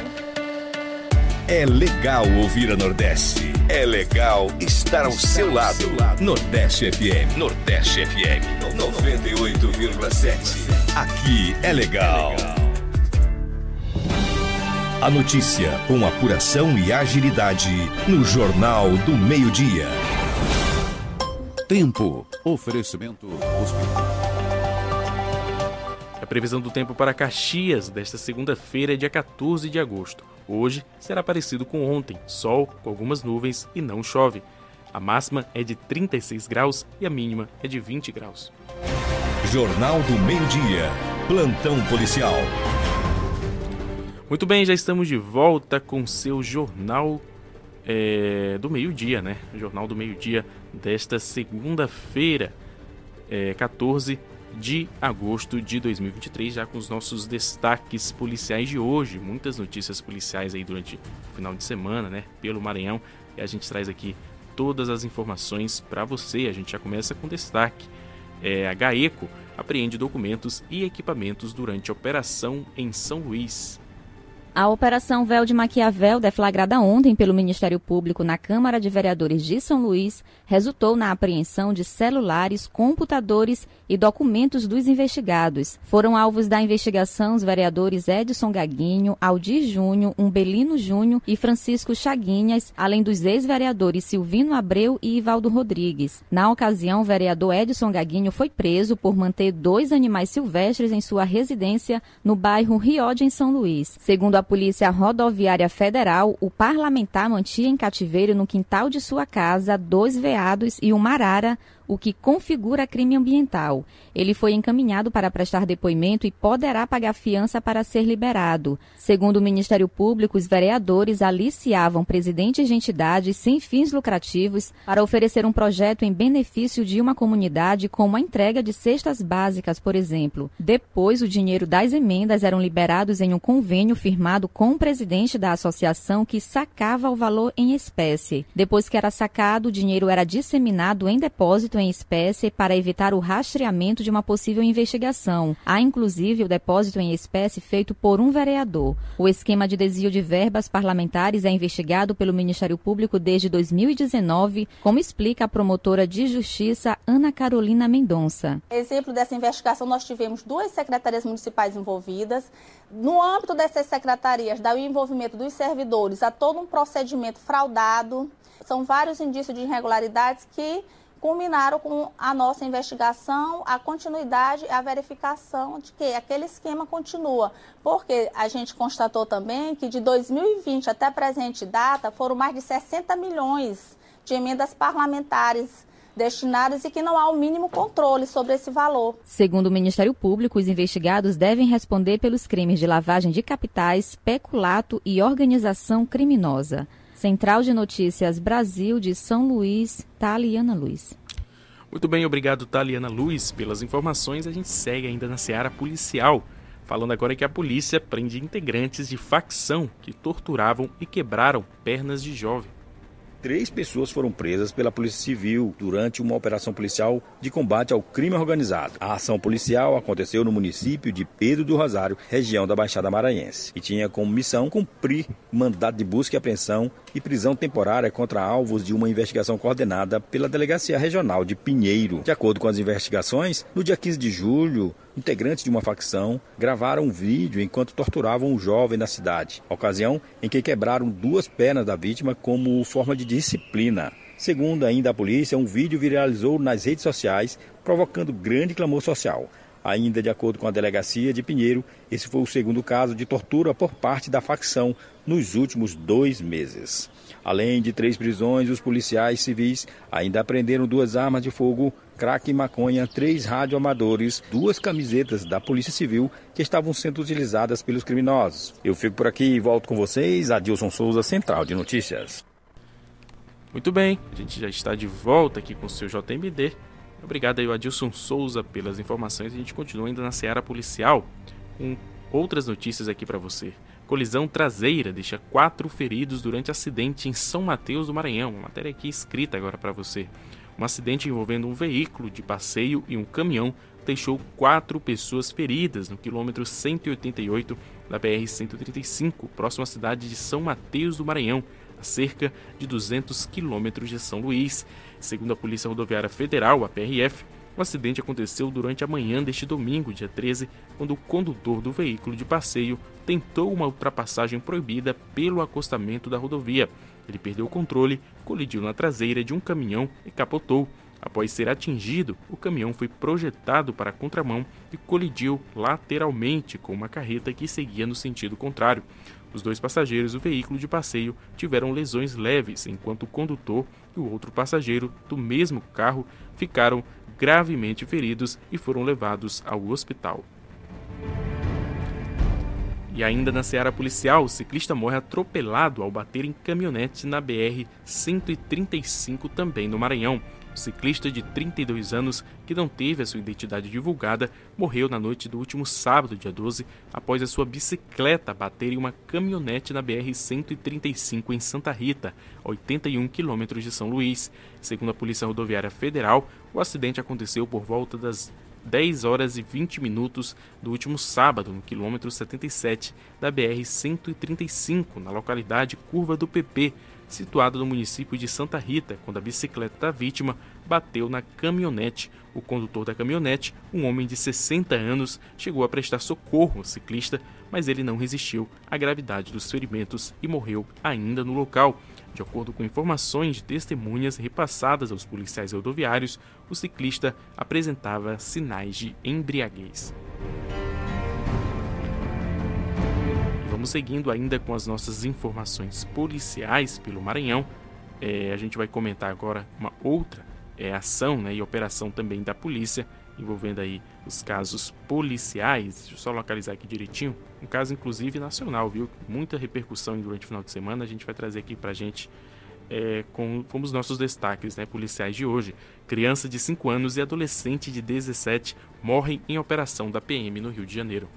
É legal ouvir a Nordeste. É legal estar ao seu lado. Nordeste FM. Nordeste FM. 98,7. Aqui é legal. A notícia com apuração e agilidade no Jornal do Meio-Dia. Tempo. Oferecimento A previsão do tempo para Caxias desta segunda-feira é dia 14 de agosto. Hoje será parecido com ontem: sol com algumas nuvens e não chove. A máxima é de 36 graus e a mínima é de 20 graus. Jornal do Meio-Dia. Plantão policial. Muito bem, já estamos de volta com seu jornal é, do meio-dia, né? Jornal do meio-dia desta segunda-feira, é, 14 de agosto de 2023, já com os nossos destaques policiais de hoje. Muitas notícias policiais aí durante o final de semana, né? Pelo Maranhão. E a gente traz aqui todas as informações para você. A gente já começa com destaque. É, a GAECO apreende documentos e equipamentos durante a operação em São Luís. A Operação Véu de Maquiavel, deflagrada ontem pelo Ministério Público na Câmara de Vereadores de São Luís, resultou na apreensão de celulares, computadores e documentos dos investigados. Foram alvos da investigação os vereadores Edson Gaguinho, Aldir Júnior, Umbelino Júnior e Francisco Chaguinhas, além dos ex-vereadores Silvino Abreu e Ivaldo Rodrigues. Na ocasião, o vereador Edson Gaguinho foi preso por manter dois animais silvestres em sua residência no bairro Riode, em São Luís. Segundo a Polícia Rodoviária Federal, o parlamentar mantinha em cativeiro no quintal de sua casa dois veados e uma arara, o que configura crime ambiental. Ele foi encaminhado para prestar depoimento e poderá pagar fiança para ser liberado. Segundo o Ministério Público, os vereadores aliciavam presidentes de entidades sem fins lucrativos para oferecer um projeto em benefício de uma comunidade, como a entrega de cestas básicas, por exemplo. Depois, o dinheiro das emendas eram liberados em um convênio firmado com o presidente da associação que sacava o valor em espécie. Depois que era sacado, o dinheiro era disseminado em depósito em espécie para evitar o rastreamento de uma possível investigação. Há inclusive o depósito em espécie feito por um vereador. O esquema de desvio de verbas parlamentares é investigado pelo Ministério Público desde 2019, como explica a promotora de Justiça Ana Carolina Mendonça. Exemplo dessa investigação, nós tivemos duas secretarias municipais envolvidas. No âmbito dessas secretarias, dá o envolvimento dos servidores a todo um procedimento fraudado. São vários indícios de irregularidades que culminaram com a nossa investigação, a continuidade, a verificação de que aquele esquema continua. Porque a gente constatou também que de 2020 até presente data foram mais de 60 milhões de emendas parlamentares destinadas e que não há o mínimo controle sobre esse valor. Segundo o Ministério Público, os investigados devem responder pelos crimes de lavagem de capitais, peculato e organização criminosa. Central de Notícias Brasil de São Luís, Taliana Luiz. Muito bem, obrigado Taliana Luiz pelas informações. A gente segue ainda na seara policial, falando agora que a polícia prende integrantes de facção que torturavam e quebraram pernas de jovem. Três pessoas foram presas pela Polícia Civil durante uma operação policial de combate ao crime organizado. A ação policial aconteceu no município de Pedro do Rosário, região da Baixada Maranhense, e tinha como missão cumprir mandado de busca e apreensão e prisão temporária contra alvos de uma investigação coordenada pela Delegacia Regional de Pinheiro. De acordo com as investigações, no dia 15 de julho, integrantes de uma facção gravaram um vídeo enquanto torturavam um jovem na cidade, ocasião em que quebraram duas pernas da vítima como forma de disciplina. Segundo ainda a polícia, um vídeo viralizou nas redes sociais, provocando grande clamor social. Ainda de acordo com a delegacia de Pinheiro, esse foi o segundo caso de tortura por parte da facção nos últimos dois meses. Além de três prisões, os policiais civis ainda apreenderam duas armas de fogo, crack e maconha, três radioamadores, duas camisetas da Polícia Civil que estavam sendo utilizadas pelos criminosos. Eu fico por aqui e volto com vocês, Adilson Souza, Central de Notícias. Muito bem, a gente já está de volta aqui com o seu JMD. Obrigado aí, Adilson Souza, pelas informações. A gente continua ainda na seara policial com outras notícias aqui para você. Colisão traseira deixa quatro feridos durante acidente em São Mateus do Maranhão. Uma matéria aqui escrita agora para você. Um acidente envolvendo um veículo de passeio e um caminhão deixou quatro pessoas feridas no quilômetro 188 da BR-135, próximo à cidade de São Mateus do Maranhão, a cerca de 200 quilômetros de São Luís. Segundo a Polícia Rodoviária Federal, a PRF, o acidente aconteceu durante a manhã deste domingo, dia 13, quando o condutor do veículo de passeio tentou uma ultrapassagem proibida pelo acostamento da rodovia. Ele perdeu o controle, colidiu na traseira de um caminhão e capotou. Após ser atingido, o caminhão foi projetado para a contramão e colidiu lateralmente com uma carreta que seguia no sentido contrário. Os dois passageiros do veículo de passeio tiveram lesões leves, enquanto o condutor e o outro passageiro do mesmo carro ficaram gravemente feridos e foram levados ao hospital. E ainda na seara policial, o ciclista morre atropelado ao bater em caminhonete na BR-135 também no Maranhão. O ciclista de 32 anos, que não teve a sua identidade divulgada, morreu na noite do último sábado, dia 12, após a sua bicicleta bater em uma caminhonete na BR-135 em Santa Rita, a 81 quilômetros de São Luís. Segundo a Polícia Rodoviária Federal, o acidente aconteceu por volta das 10 horas e 20 minutos do último sábado, no quilômetro 77 da BR-135, na localidade Curva do PP, situada no município de Santa Rita, quando a bicicleta da vítima bateu na caminhonete. O condutor da caminhonete, um homem de 60 anos, chegou a prestar socorro ao ciclista, mas ele não resistiu à gravidade dos ferimentos e morreu ainda no local. De acordo com informações de testemunhas repassadas aos policiais rodoviários, o ciclista apresentava sinais de embriaguez. E vamos seguindo ainda com as nossas informações policiais pelo Maranhão. É, a gente vai comentar agora uma outra é, ação né, e operação também da polícia envolvendo aí os casos policiais. Deixa eu só localizar aqui direitinho. Um caso, inclusive, nacional, viu? Muita repercussão durante o final de semana. A gente vai trazer aqui pra gente é, com, como os nossos destaques né, policiais de hoje. Criança de 5 anos e adolescente de 17 morrem em operação da PM no Rio de Janeiro.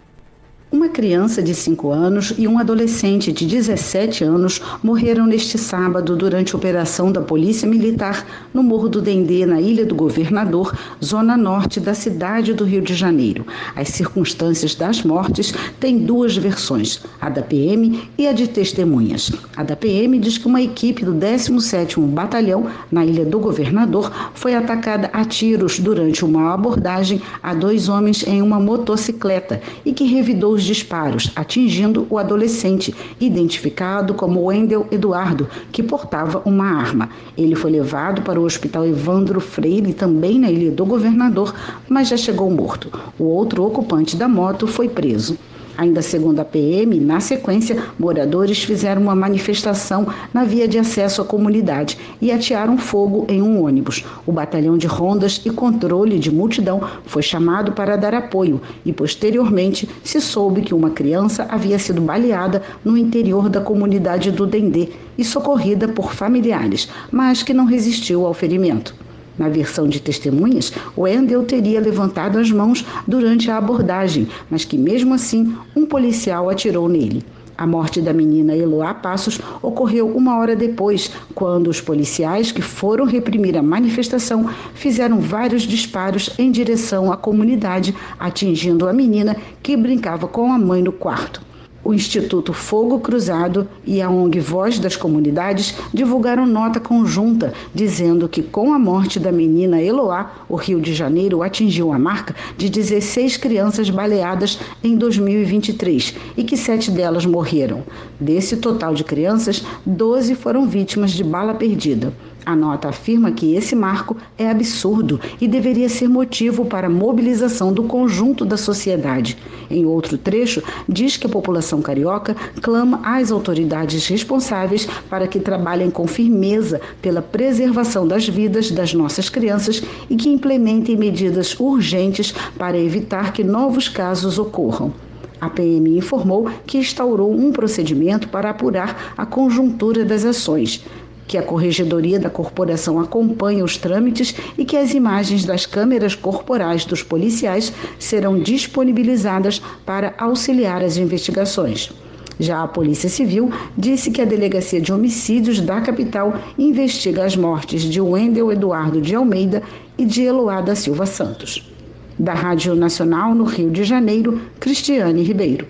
Uma criança de 5 anos e um adolescente de 17 anos morreram neste sábado durante operação da Polícia Militar no Morro do Dendê, na Ilha do Governador, zona norte da cidade do Rio de Janeiro. As circunstâncias das mortes têm duas versões, a da PM e a de testemunhas. A da PM diz que uma equipe do 17º Batalhão, na Ilha do Governador, foi atacada a tiros durante uma abordagem a dois homens em uma motocicleta e que revidou os disparos, atingindo o adolescente, identificado como Wendel Eduardo, que portava uma arma. Ele foi levado para o Hospital Evandro Freire, também na Ilha do Governador, mas já chegou morto. O outro ocupante da moto foi preso. Ainda segundo a PM, na sequência, moradores fizeram uma manifestação na via de acesso à comunidade e atearam fogo em um ônibus. O batalhão de rondas e controle de multidão foi chamado para dar apoio e, posteriormente, se soube que uma criança havia sido baleada no interior da comunidade do Dendê e socorrida por familiares, mas que não resistiu ao ferimento. Na versão de testemunhas, Wendel teria levantado as mãos durante a abordagem, mas que mesmo assim um policial atirou nele. A morte da menina Eloá Passos ocorreu uma hora depois, quando os policiais que foram reprimir a manifestação fizeram vários disparos em direção à comunidade, atingindo a menina que brincava com a mãe no quarto. O Instituto Fogo Cruzado e a ONG Voz das Comunidades divulgaram nota conjunta dizendo que, com a morte da menina Eloá, o Rio de Janeiro atingiu a marca de 16 crianças baleadas em 2023 e que sete delas morreram. Desse total de crianças, 12 foram vítimas de bala perdida. A nota afirma que esse marco é absurdo e deveria ser motivo para a mobilização do conjunto da sociedade. Em outro trecho, diz que a população carioca clama às autoridades responsáveis para que trabalhem com firmeza pela preservação das vidas das nossas crianças e que implementem medidas urgentes para evitar que novos casos ocorram. A PM informou que instaurou um procedimento para apurar a conjuntura das ações que a Corregedoria da Corporação acompanhe os trâmites e que as imagens das câmeras corporais dos policiais serão disponibilizadas para auxiliar as investigações. Já a Polícia Civil disse que a Delegacia de Homicídios da capital investiga as mortes de Wendel Eduardo de Almeida e de Eloá da Silva Santos. Da Rádio Nacional no Rio de Janeiro, Cristiane Ribeiro.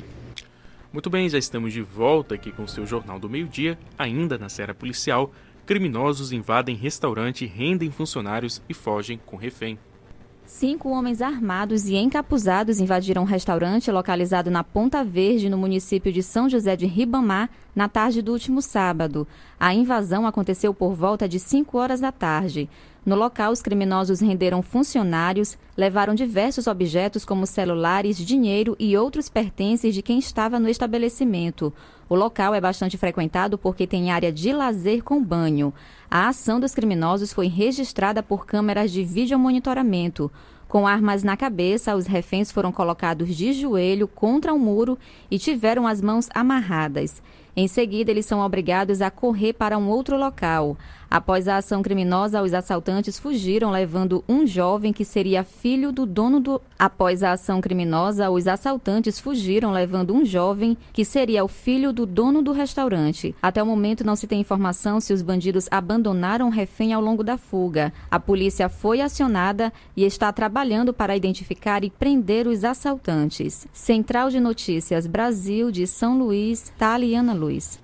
Muito bem, já estamos de volta aqui com o seu Jornal do Meio-Dia, ainda na Serra Policial. Criminosos invadem restaurante, rendem funcionários e fogem com refém. Cinco homens armados e encapuzados invadiram um restaurante localizado na Ponta Verde, no município de São José de Ribamar, na tarde do último sábado. A invasão aconteceu por volta de 5 horas da tarde. No local, os criminosos renderam funcionários, levaram diversos objetos como celulares, dinheiro e outros pertences de quem estava no estabelecimento. O local é bastante frequentado porque tem área de lazer com banho. A ação dos criminosos foi registrada por câmeras de videomonitoramento. Com armas na cabeça, os reféns foram colocados de joelho contra um muro e tiveram as mãos amarradas. Em seguida, eles são obrigados a correr para um outro local. Após a ação criminosa, os assaltantes fugiram levando um jovem que seria filho do dono do. Após a ação criminosa, os assaltantes fugiram levando um jovem que seria o filho do dono do restaurante. Até o momento não se tem informação se os bandidos abandonaram o refém ao longo da fuga. A polícia foi acionada e está trabalhando para identificar e prender os assaltantes. Central de Notícias Brasil de São Luís, Taliana Luiz.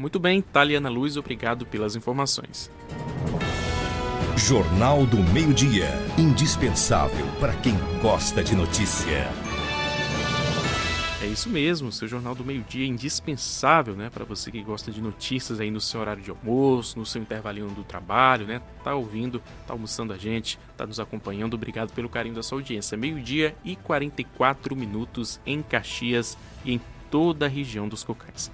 Muito bem, Taliana Luz, obrigado pelas informações. Jornal do Meio-Dia. Indispensável para quem gosta de notícia. É isso mesmo, seu Jornal do Meio-Dia é indispensável, né, para você que gosta de notícias aí no seu horário de almoço, no seu intervalinho do trabalho, né? Tá ouvindo, tá almoçando a gente, tá nos acompanhando. Obrigado pelo carinho da sua audiência. Meio-dia e 44 minutos em Caxias e em toda a região dos Cocais.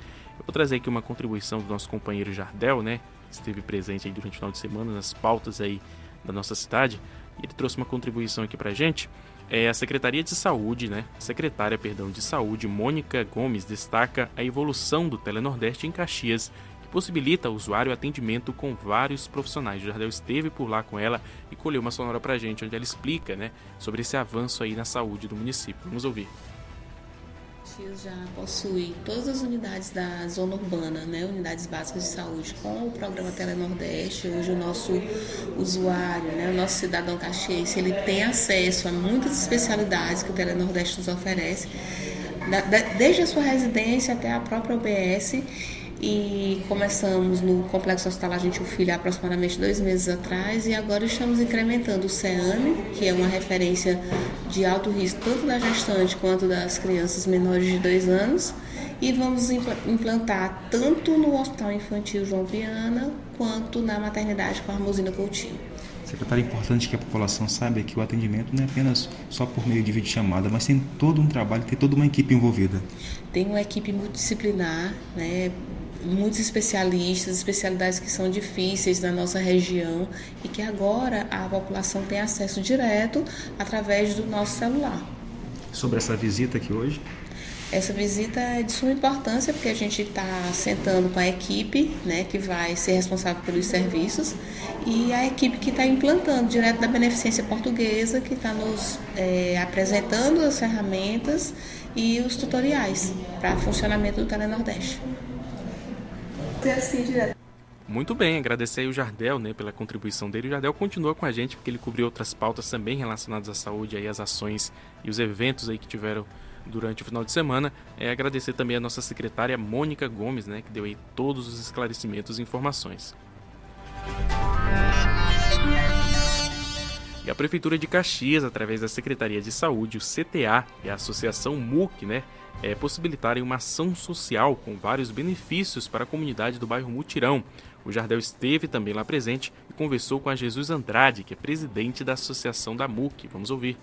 Vou trazer aqui uma contribuição do nosso companheiro Jardel, né? Esteve presente aí durante o final de semana nas pautas aí da nossa cidade. E ele trouxe uma contribuição aqui para gente. É a Secretaria de Saúde, né? Secretária, perdão, de Saúde, Mônica Gomes, destaca a evolução do Telenordeste em Caxias, que possibilita ao usuário atendimento com vários profissionais. O Jardel esteve por lá com ela e colheu uma sonora pra gente, onde ela explica, né, sobre esse avanço aí na saúde do município. Vamos ouvir. Caxias já possui todas as unidades da zona urbana, né, unidades básicas de saúde, com o programa Telenordeste. Hoje o nosso usuário, né, o nosso cidadão caxiense, ele tem acesso a muitas especialidades que o Telenordeste nos oferece, desde a sua residência até a própria OBS e começamos no Complexo Hospitalar Gentil Filho há aproximadamente dois meses atrás e agora estamos incrementando o CEAME, que é uma referência de alto risco tanto da gestante quanto das crianças menores de dois anos e vamos implantar tanto no Hospital Infantil João Viana quanto na maternidade com a Armosina Coutinho. Secretário, é importante que a população saiba que o atendimento não é apenas só por meio de videochamada, mas tem todo um trabalho, tem toda uma equipe envolvida. Tem uma equipe multidisciplinar, né, muitos especialistas, especialidades que são difíceis na nossa região e que agora a população tem acesso direto através do nosso celular. Sobre essa visita aqui hoje? Essa visita é de suma importância porque a gente está sentando com a equipe né, que vai ser responsável pelos serviços e a equipe que está implantando direto da Beneficência Portuguesa, que está nos é, apresentando as ferramentas e os tutoriais para funcionamento do Telenordeste assim direto. Muito bem, agradecer aí o Jardel né, pela contribuição dele. O Jardel continua com a gente porque ele cobriu outras pautas também relacionadas à saúde, aí, as ações e os eventos aí que tiveram durante o final de semana. É agradecer também a nossa secretária Mônica Gomes, né, que deu aí todos os esclarecimentos e informações. E a Prefeitura de Caxias, através da Secretaria de Saúde, o CTA e a Associação MUC, né, é, possibilitarem uma ação social com vários benefícios para a comunidade do bairro Mutirão. O Jardel esteve também lá presente e conversou com a Jesus Andrade, que é presidente da Associação da MUC. Vamos ouvir.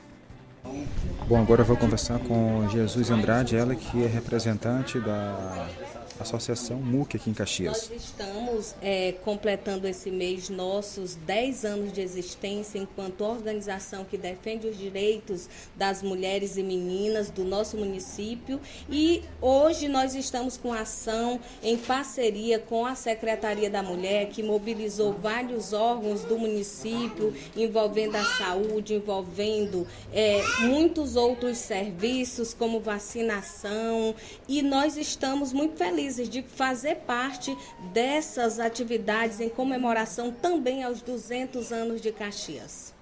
Bom, agora eu vou conversar com Jesus Andrade, ela que é representante da Associação MUC aqui em Caxias. Nós estamos é, completando esse mês nossos 10 anos de existência enquanto organização que defende os direitos das mulheres e meninas do nosso município e hoje nós estamos com ação em parceria com a Secretaria da Mulher que mobilizou vários órgãos do município envolvendo a saúde, envolvendo é, muitos outros serviços como vacinação e nós estamos muito felizes felizes de fazer parte dessas atividades em comemoração também aos 200 anos de Caxias.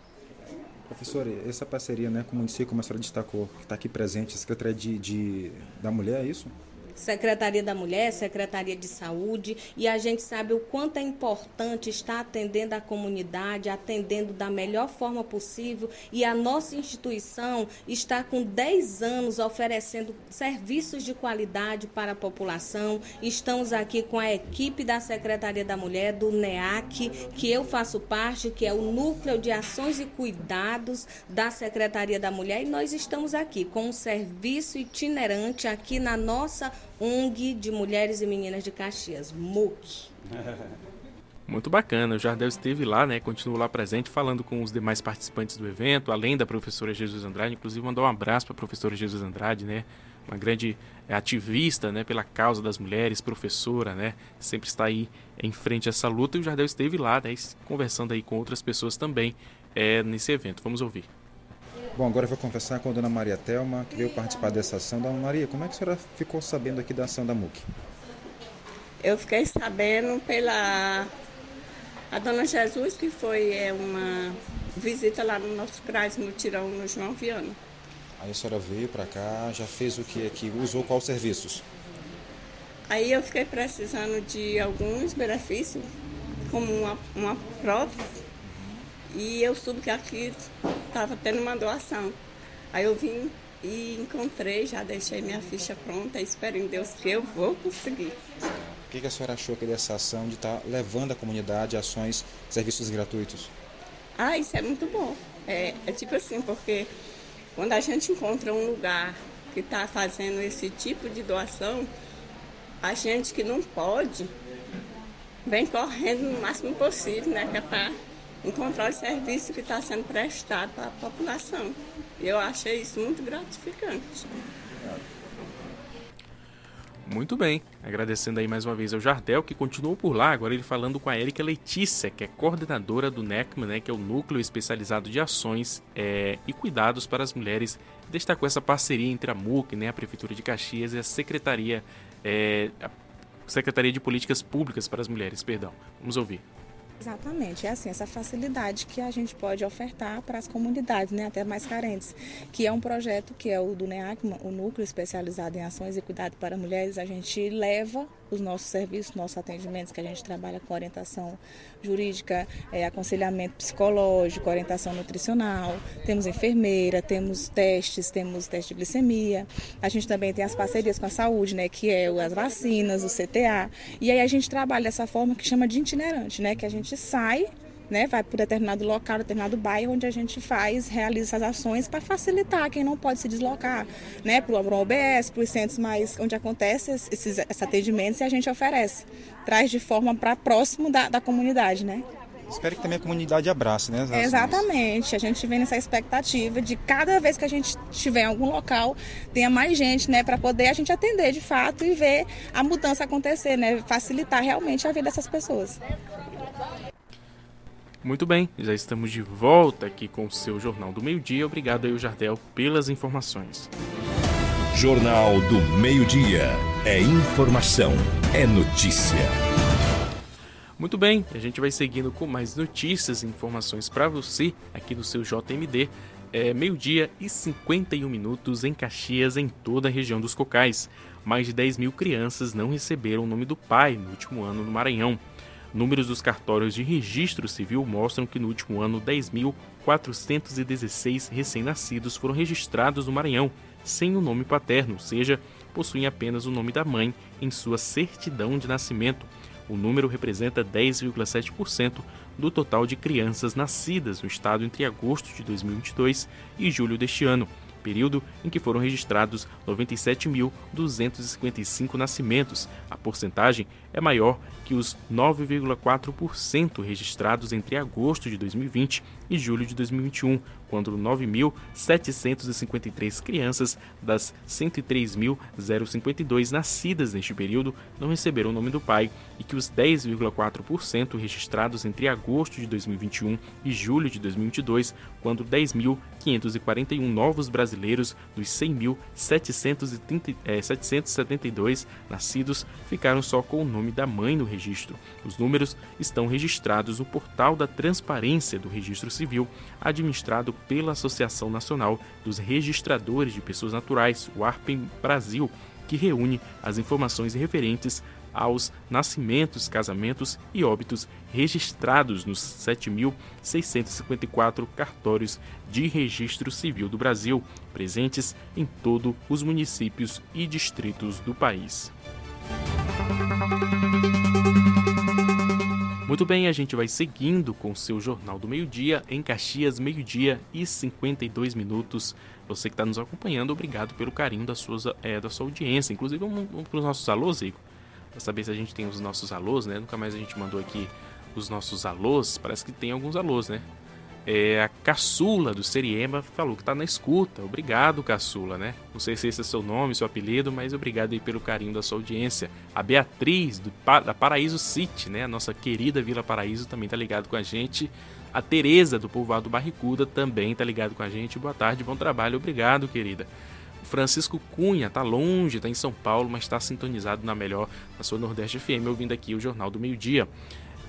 Professora, essa parceria né, com o município, como a senhora destacou, que está aqui presente, a Secretaria de, de, da Mulher, é isso? Secretaria da Mulher, Secretaria de Saúde, e a gente sabe o quanto é importante estar atendendo a comunidade, atendendo da melhor forma possível, e a nossa instituição está com 10 anos oferecendo serviços de qualidade para a população. Estamos aqui com a equipe da Secretaria da Mulher, do NEAC, que eu faço parte, que é o Núcleo de Ações e Cuidados da Secretaria da Mulher, e nós estamos aqui com um serviço itinerante aqui na nossa ONG de Mulheres e Meninas de Caxias, MUC. Muito bacana, o Jardel esteve lá, né? Continua lá presente, falando com os demais participantes do evento, além da professora Jesus Andrade, inclusive mandou um abraço para a professora Jesus Andrade, né? Uma grande é, ativista, né, pela causa das mulheres, professora, né? Sempre está aí em frente a essa luta e o Jardel esteve lá, né, conversando aí com outras pessoas também é, nesse evento. Vamos ouvir. Bom, agora eu vou conversar com a dona Maria Telma, que veio participar dessa ação. Dona Maria, como é que a senhora ficou sabendo aqui da ação da MUC? Eu fiquei sabendo pela a dona Jesus, que foi é, uma visita lá no nosso CRAS Mutirão, no João Viana. Aí a senhora veio para cá, já fez o que aqui? Usou quais serviços? Aí eu fiquei precisando de alguns benefícios, como uma, uma prótese e eu soube que aqui estava tendo uma doação. Aí eu vim e encontrei, já deixei minha ficha pronta, espero em Deus que eu vou conseguir. O que, que a senhora achou aqui dessa ação de estar tá levando à comunidade ações, serviços gratuitos? Ah, isso é muito bom. É, é tipo assim, porque quando a gente encontra um lugar que está fazendo esse tipo de doação, a gente que não pode vem correndo no máximo possível, né? Que é para encontrar o serviço que está sendo prestado para a população. Eu achei isso muito gratificante. Muito bem. Agradecendo aí mais uma vez ao Jardel, que continuou por lá, agora ele falando com a Erika Letícia, que é coordenadora do NECMA, né, que é o Núcleo Especializado de Ações é, e Cuidados para as Mulheres. Destacou essa parceria entre a MUC, né, a Prefeitura de Caxias e a Secretaria, é, a Secretaria de Políticas Públicas para as Mulheres. Perdão. Vamos ouvir. Exatamente, é assim, essa facilidade que a gente pode ofertar para as comunidades, né, até mais carentes, que é um projeto que é o do NEACMA, o Núcleo Especializado em Ações e Cuidado para Mulheres, a gente leva os nossos serviços, nossos atendimentos, que a gente trabalha com orientação jurídica, é, aconselhamento psicológico, orientação nutricional, temos enfermeira, temos testes, temos teste de glicemia, a gente também tem as parcerias com a saúde, né, que é as vacinas, o CTA, e aí a gente trabalha dessa forma que chama de itinerante, né, que a gente sai né, vai para determinado local, determinado bairro, onde a gente faz, realiza essas ações para facilitar quem não pode se deslocar, né, para o OBS, para os centros mais onde acontece esses, esses atendimentos e a gente oferece, traz de forma para próximo da, da comunidade, né. Espero que também a comunidade abrace, né? Exatamente. A gente vem nessa expectativa de cada vez que a gente estiver em algum local, tenha mais gente, né, para poder a gente atender de fato e ver a mudança acontecer, né? Facilitar realmente a vida dessas pessoas. Muito bem, já estamos de volta aqui com o seu Jornal do Meio-Dia. Obrigado aí, Jardel, pelas informações. Jornal do Meio-Dia. É informação, é notícia. Muito bem, a gente vai seguindo com mais notícias e informações para você aqui do seu JMD. É meio-dia e 51 minutos em Caxias, em toda a região dos Cocais. Mais de 10 mil crianças não receberam o nome do pai no último ano no Maranhão. Números dos cartórios de registro civil mostram que no último ano 10.416 recém-nascidos foram registrados no Maranhão, sem o nome paterno, ou seja, possuem apenas o nome da mãe em sua certidão de nascimento. O número representa 10,7% do total de crianças nascidas no estado entre agosto de 2022 e julho deste ano, período em que foram registrados 97.255 nascimentos. A porcentagem é maior que os 9,4% registrados entre agosto de 2020 e julho de 2021, quando 9.753 crianças das 103.052 nascidas neste período não receberam o nome do pai e que os 10,4% registrados entre agosto de 2021 e julho de 2022, quando 10.541 novos brasileiros dos 100.772 nascidos ficaram só com o nome da mãe no registro. Os números estão registrados no portal da Transparência do Registro Civil, administrado pela Associação Nacional dos Registradores de Pessoas Naturais, o ARPEM Brasil, que reúne as informações referentes aos nascimentos, casamentos e óbitos registrados nos 7.654 cartórios de registro civil do Brasil, presentes em todos os municípios e distritos do país. Muito bem, a gente vai seguindo com o seu Jornal do Meio-Dia, em Caxias, meio-dia e 52 minutos. Você que está nos acompanhando, obrigado pelo carinho da sua, é, da sua audiência. Inclusive, vamos, vamos para os nossos alôs, Igor? Para saber se a gente tem os nossos alôs, né? Nunca mais a gente mandou aqui os nossos alôs. Parece que tem alguns alôs, né? É, a Caçula do Seriema falou que está na escuta. Obrigado, Caçula, né? Não sei se esse é seu nome, seu apelido, mas obrigado aí pelo carinho da sua audiência. A Beatriz do, da Paraíso City, né? A nossa querida Vila Paraíso também está ligado com a gente. A Tereza do Povoado Barricuda também está ligado com a gente. Boa tarde, bom trabalho. Obrigado, querida. Francisco Cunha está longe, está em São Paulo, mas está sintonizado na melhor, na sua Nordeste FM, ouvindo aqui o Jornal do Meio Dia.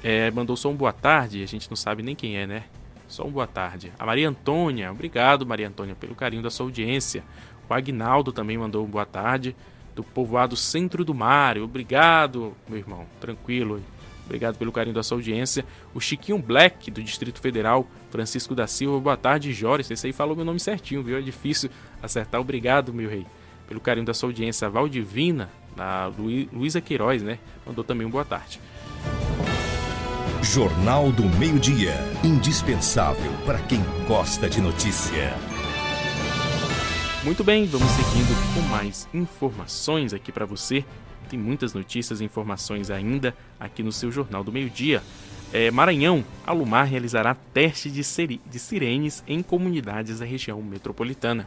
É, mandou só um boa tarde, a gente não sabe nem quem é, né? Só um boa tarde. A Maria Antônia, obrigado Maria Antônia pelo carinho da sua audiência. O Agnaldo também mandou um boa tarde. Do povoado Centro do Mar. Obrigado, meu irmão. Tranquilo. Obrigado pelo carinho da sua audiência. O Chiquinho Black, do Distrito Federal. Francisco da Silva. Boa tarde, Joris. Esse aí falou meu nome certinho, viu? É difícil acertar. Obrigado, meu rei. Pelo carinho da sua audiência. A Valdivina, da Luísa Queiroz, né? Mandou também um boa tarde. Jornal do Meio-Dia. Indispensável para quem gosta de notícia. Muito bem, vamos seguindo com mais informações aqui para você. Tem muitas notícias e informações ainda aqui no seu Jornal do Meio-Dia. é, Maranhão, a Lumar realizará teste de, de sirenes em comunidades da região metropolitana.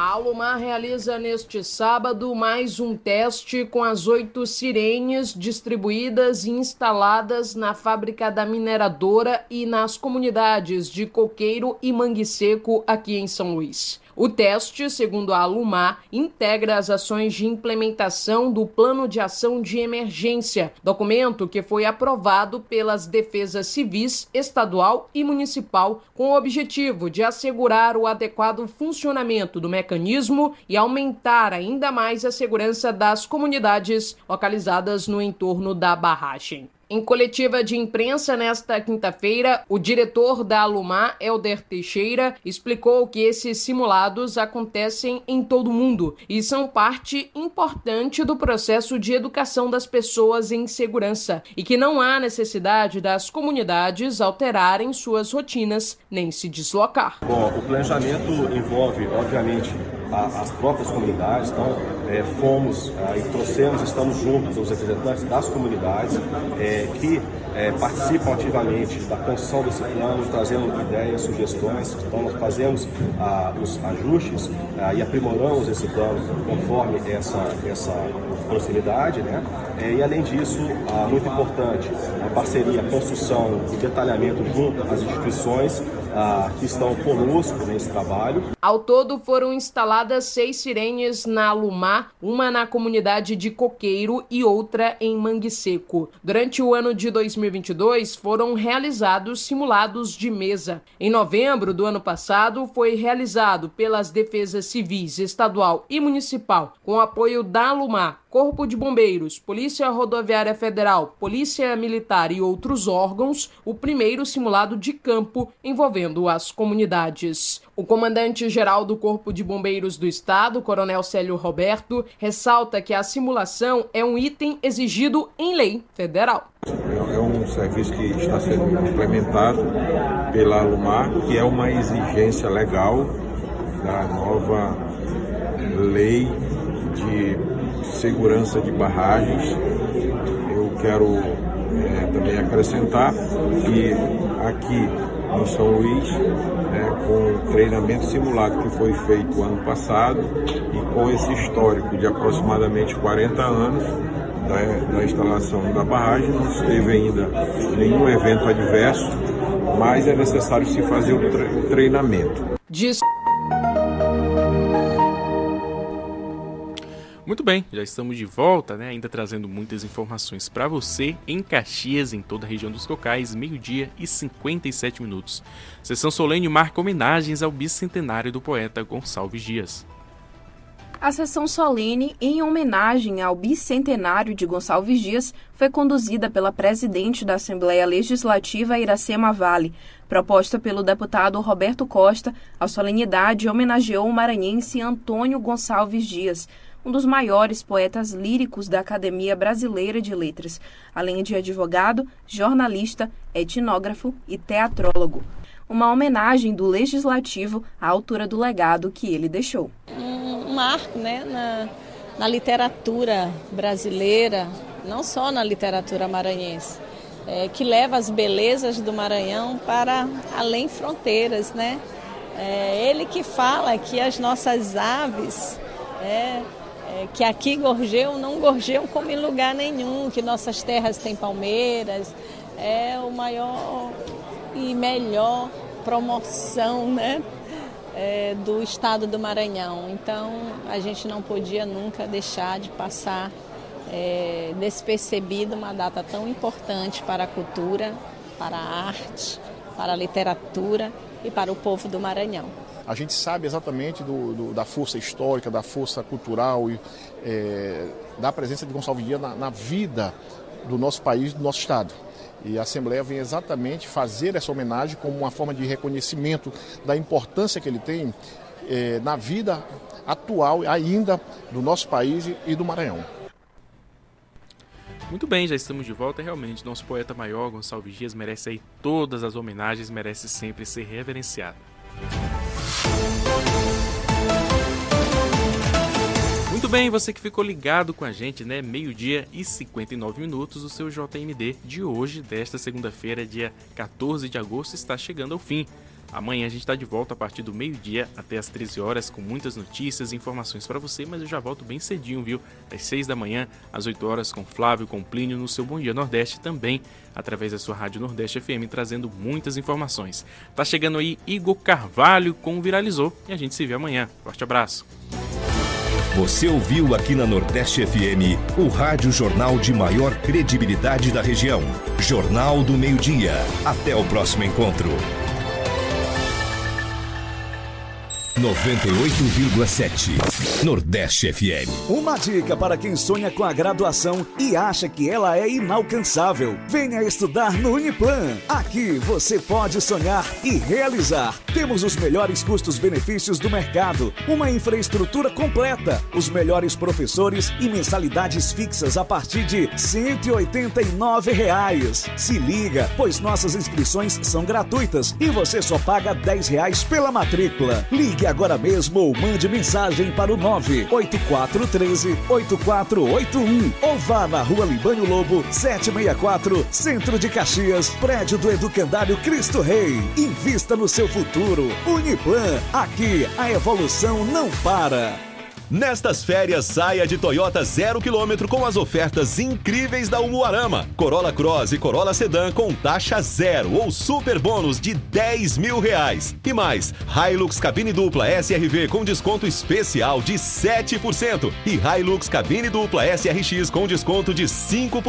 A Alumar realiza neste sábado mais um teste com as oito sirenes distribuídas e instaladas na fábrica da mineradora e nas comunidades de Coqueiro e Mangue Seco aqui em São Luís. O teste, segundo a Alumar, integra as ações de implementação do Plano de Ação de Emergência, documento que foi aprovado pelas defesas civis, estadual e municipal, com o objetivo de assegurar o adequado funcionamento do mecanismo e aumentar ainda mais a segurança das comunidades localizadas no entorno da barragem. Em coletiva de imprensa nesta quinta-feira, o diretor da Alumar, Elder Teixeira, explicou que esses simulados acontecem em todo o mundo e são parte importante do processo de educação das pessoas em segurança e que não há necessidade das comunidades alterarem suas rotinas nem se deslocar. Bom, o planejamento envolve, obviamente, as próprias comunidades, então é, fomos é, e trouxemos, estamos juntos os representantes das comunidades é, que é, participam ativamente da construção desse plano, trazendo ideias, sugestões. Então nós fazemos ah, os ajustes ah, e aprimoramos esse plano conforme essa, essa proximidade, né? É, e além disso, muito importante, a parceria, a construção e detalhamento junto às instituições que estão conosco nesse trabalho. Ao todo foram instaladas seis sirenes na Lumar, uma na comunidade de Coqueiro e outra em Mangue Seco. Durante o ano de 2022 foram realizados simulados de mesa. Em novembro do ano passado foi realizado pelas defesas civis estadual e municipal com apoio da Lumar Corpo de Bombeiros, Polícia Rodoviária Federal, Polícia Militar e outros órgãos, o primeiro simulado de campo envolvendo as comunidades. O comandante-geral do Corpo de Bombeiros do Estado, Coronel Célio Roberto, ressalta que a simulação é um item exigido em lei federal. É um serviço que está sendo implementado pela Alumar, que é uma exigência legal da nova lei de segurança de barragens. Eu quero é, também acrescentar que aqui em São Luís, né, com o treinamento simulado que foi feito ano passado e com esse histórico de aproximadamente 40 anos da, da instalação da barragem, não teve ainda nenhum evento adverso, mas é necessário se fazer o treinamento. Diz Muito bem, já estamos de volta, né? Ainda trazendo muitas informações para você em Caxias, em toda a região dos Cocais, meio-dia e 57 minutos. Sessão solene marca homenagens ao bicentenário do poeta Gonçalves Dias. A sessão solene, em homenagem ao bicentenário de Gonçalves Dias, foi conduzida pela presidente da Assembleia Legislativa, Iracema Vale. Proposta pelo deputado Roberto Costa, a solenidade homenageou o maranhense Antônio Gonçalves Dias um dos maiores poetas líricos da Academia Brasileira de Letras, além de advogado, jornalista, etnógrafo e teatrólogo. Uma homenagem do legislativo à altura do legado que ele deixou. Um marco né, na, na literatura brasileira, não só na literatura maranhense, é, que leva as belezas do Maranhão para além fronteiras. Né? É ele que fala que as nossas aves é, é, que aqui gorjeiam, não gorjeiam como em lugar nenhum, que nossas terras têm palmeiras, é o maior e melhor promoção né, é, do estado do Maranhão. Então a gente não podia nunca deixar de passar é, despercebido uma data tão importante para a cultura, para a arte, para a literatura e para o povo do Maranhão. A gente sabe exatamente do, do, da força histórica, da força cultural e é, da presença de Gonçalves Dias na, na vida do nosso país, do nosso estado. E a Assembleia vem exatamente fazer essa homenagem como uma forma de reconhecimento da importância que ele tem é, na vida atual ainda do nosso país e do Maranhão. Muito bem, já estamos de volta. Realmente, nosso poeta maior, Gonçalves Dias, merece aí todas as homenagens, merece sempre ser reverenciado. Muito bem, você que ficou ligado com a gente, né? Meio-dia e 59 minutos, o seu JMD de hoje, desta segunda-feira, dia 14 de agosto, está chegando ao fim. Amanhã a gente está de volta a partir do meio-dia até as 13 horas com muitas notícias e informações para você, mas eu já volto bem cedinho, viu? Às 6 da manhã, às 8 horas com Flávio, com Plínio no seu Bom Dia Nordeste também, através da sua Rádio Nordeste FM, trazendo muitas informações. Tá chegando aí Igor Carvalho com o Viralizou e a gente se vê amanhã. Forte abraço. Você ouviu aqui na Nordeste FM o rádio jornal de maior credibilidade da região. Jornal do Meio-Dia. Até o próximo encontro. 98,7 Nordeste FM. Uma dica para quem sonha com a graduação e acha que ela é inalcançável. Venha estudar no Uniplan. Aqui você pode sonhar e realizar. Temos os melhores custos-benefícios do mercado, uma infraestrutura completa, os melhores professores e mensalidades fixas a partir de 189 reais. Se liga, pois nossas inscrições são gratuitas e você só paga 10 reais pela matrícula. Ligue agora mesmo ou mande mensagem para o 98413 8481 ou vá na Rua Libânio Lobo 764, Centro de Caxias, prédio do Educandário Cristo Rei. Invista no seu futuro. Uniplan, aqui a evolução não para. Nestas férias, saia de Toyota zero quilômetro com as ofertas incríveis da Umuarama. Corolla Cross e Corolla Sedan com taxa zero ou super bônus de 10 mil reais. E mais, Hilux cabine dupla SRV com desconto especial de 7% e Hilux cabine dupla SRX com desconto de 5%.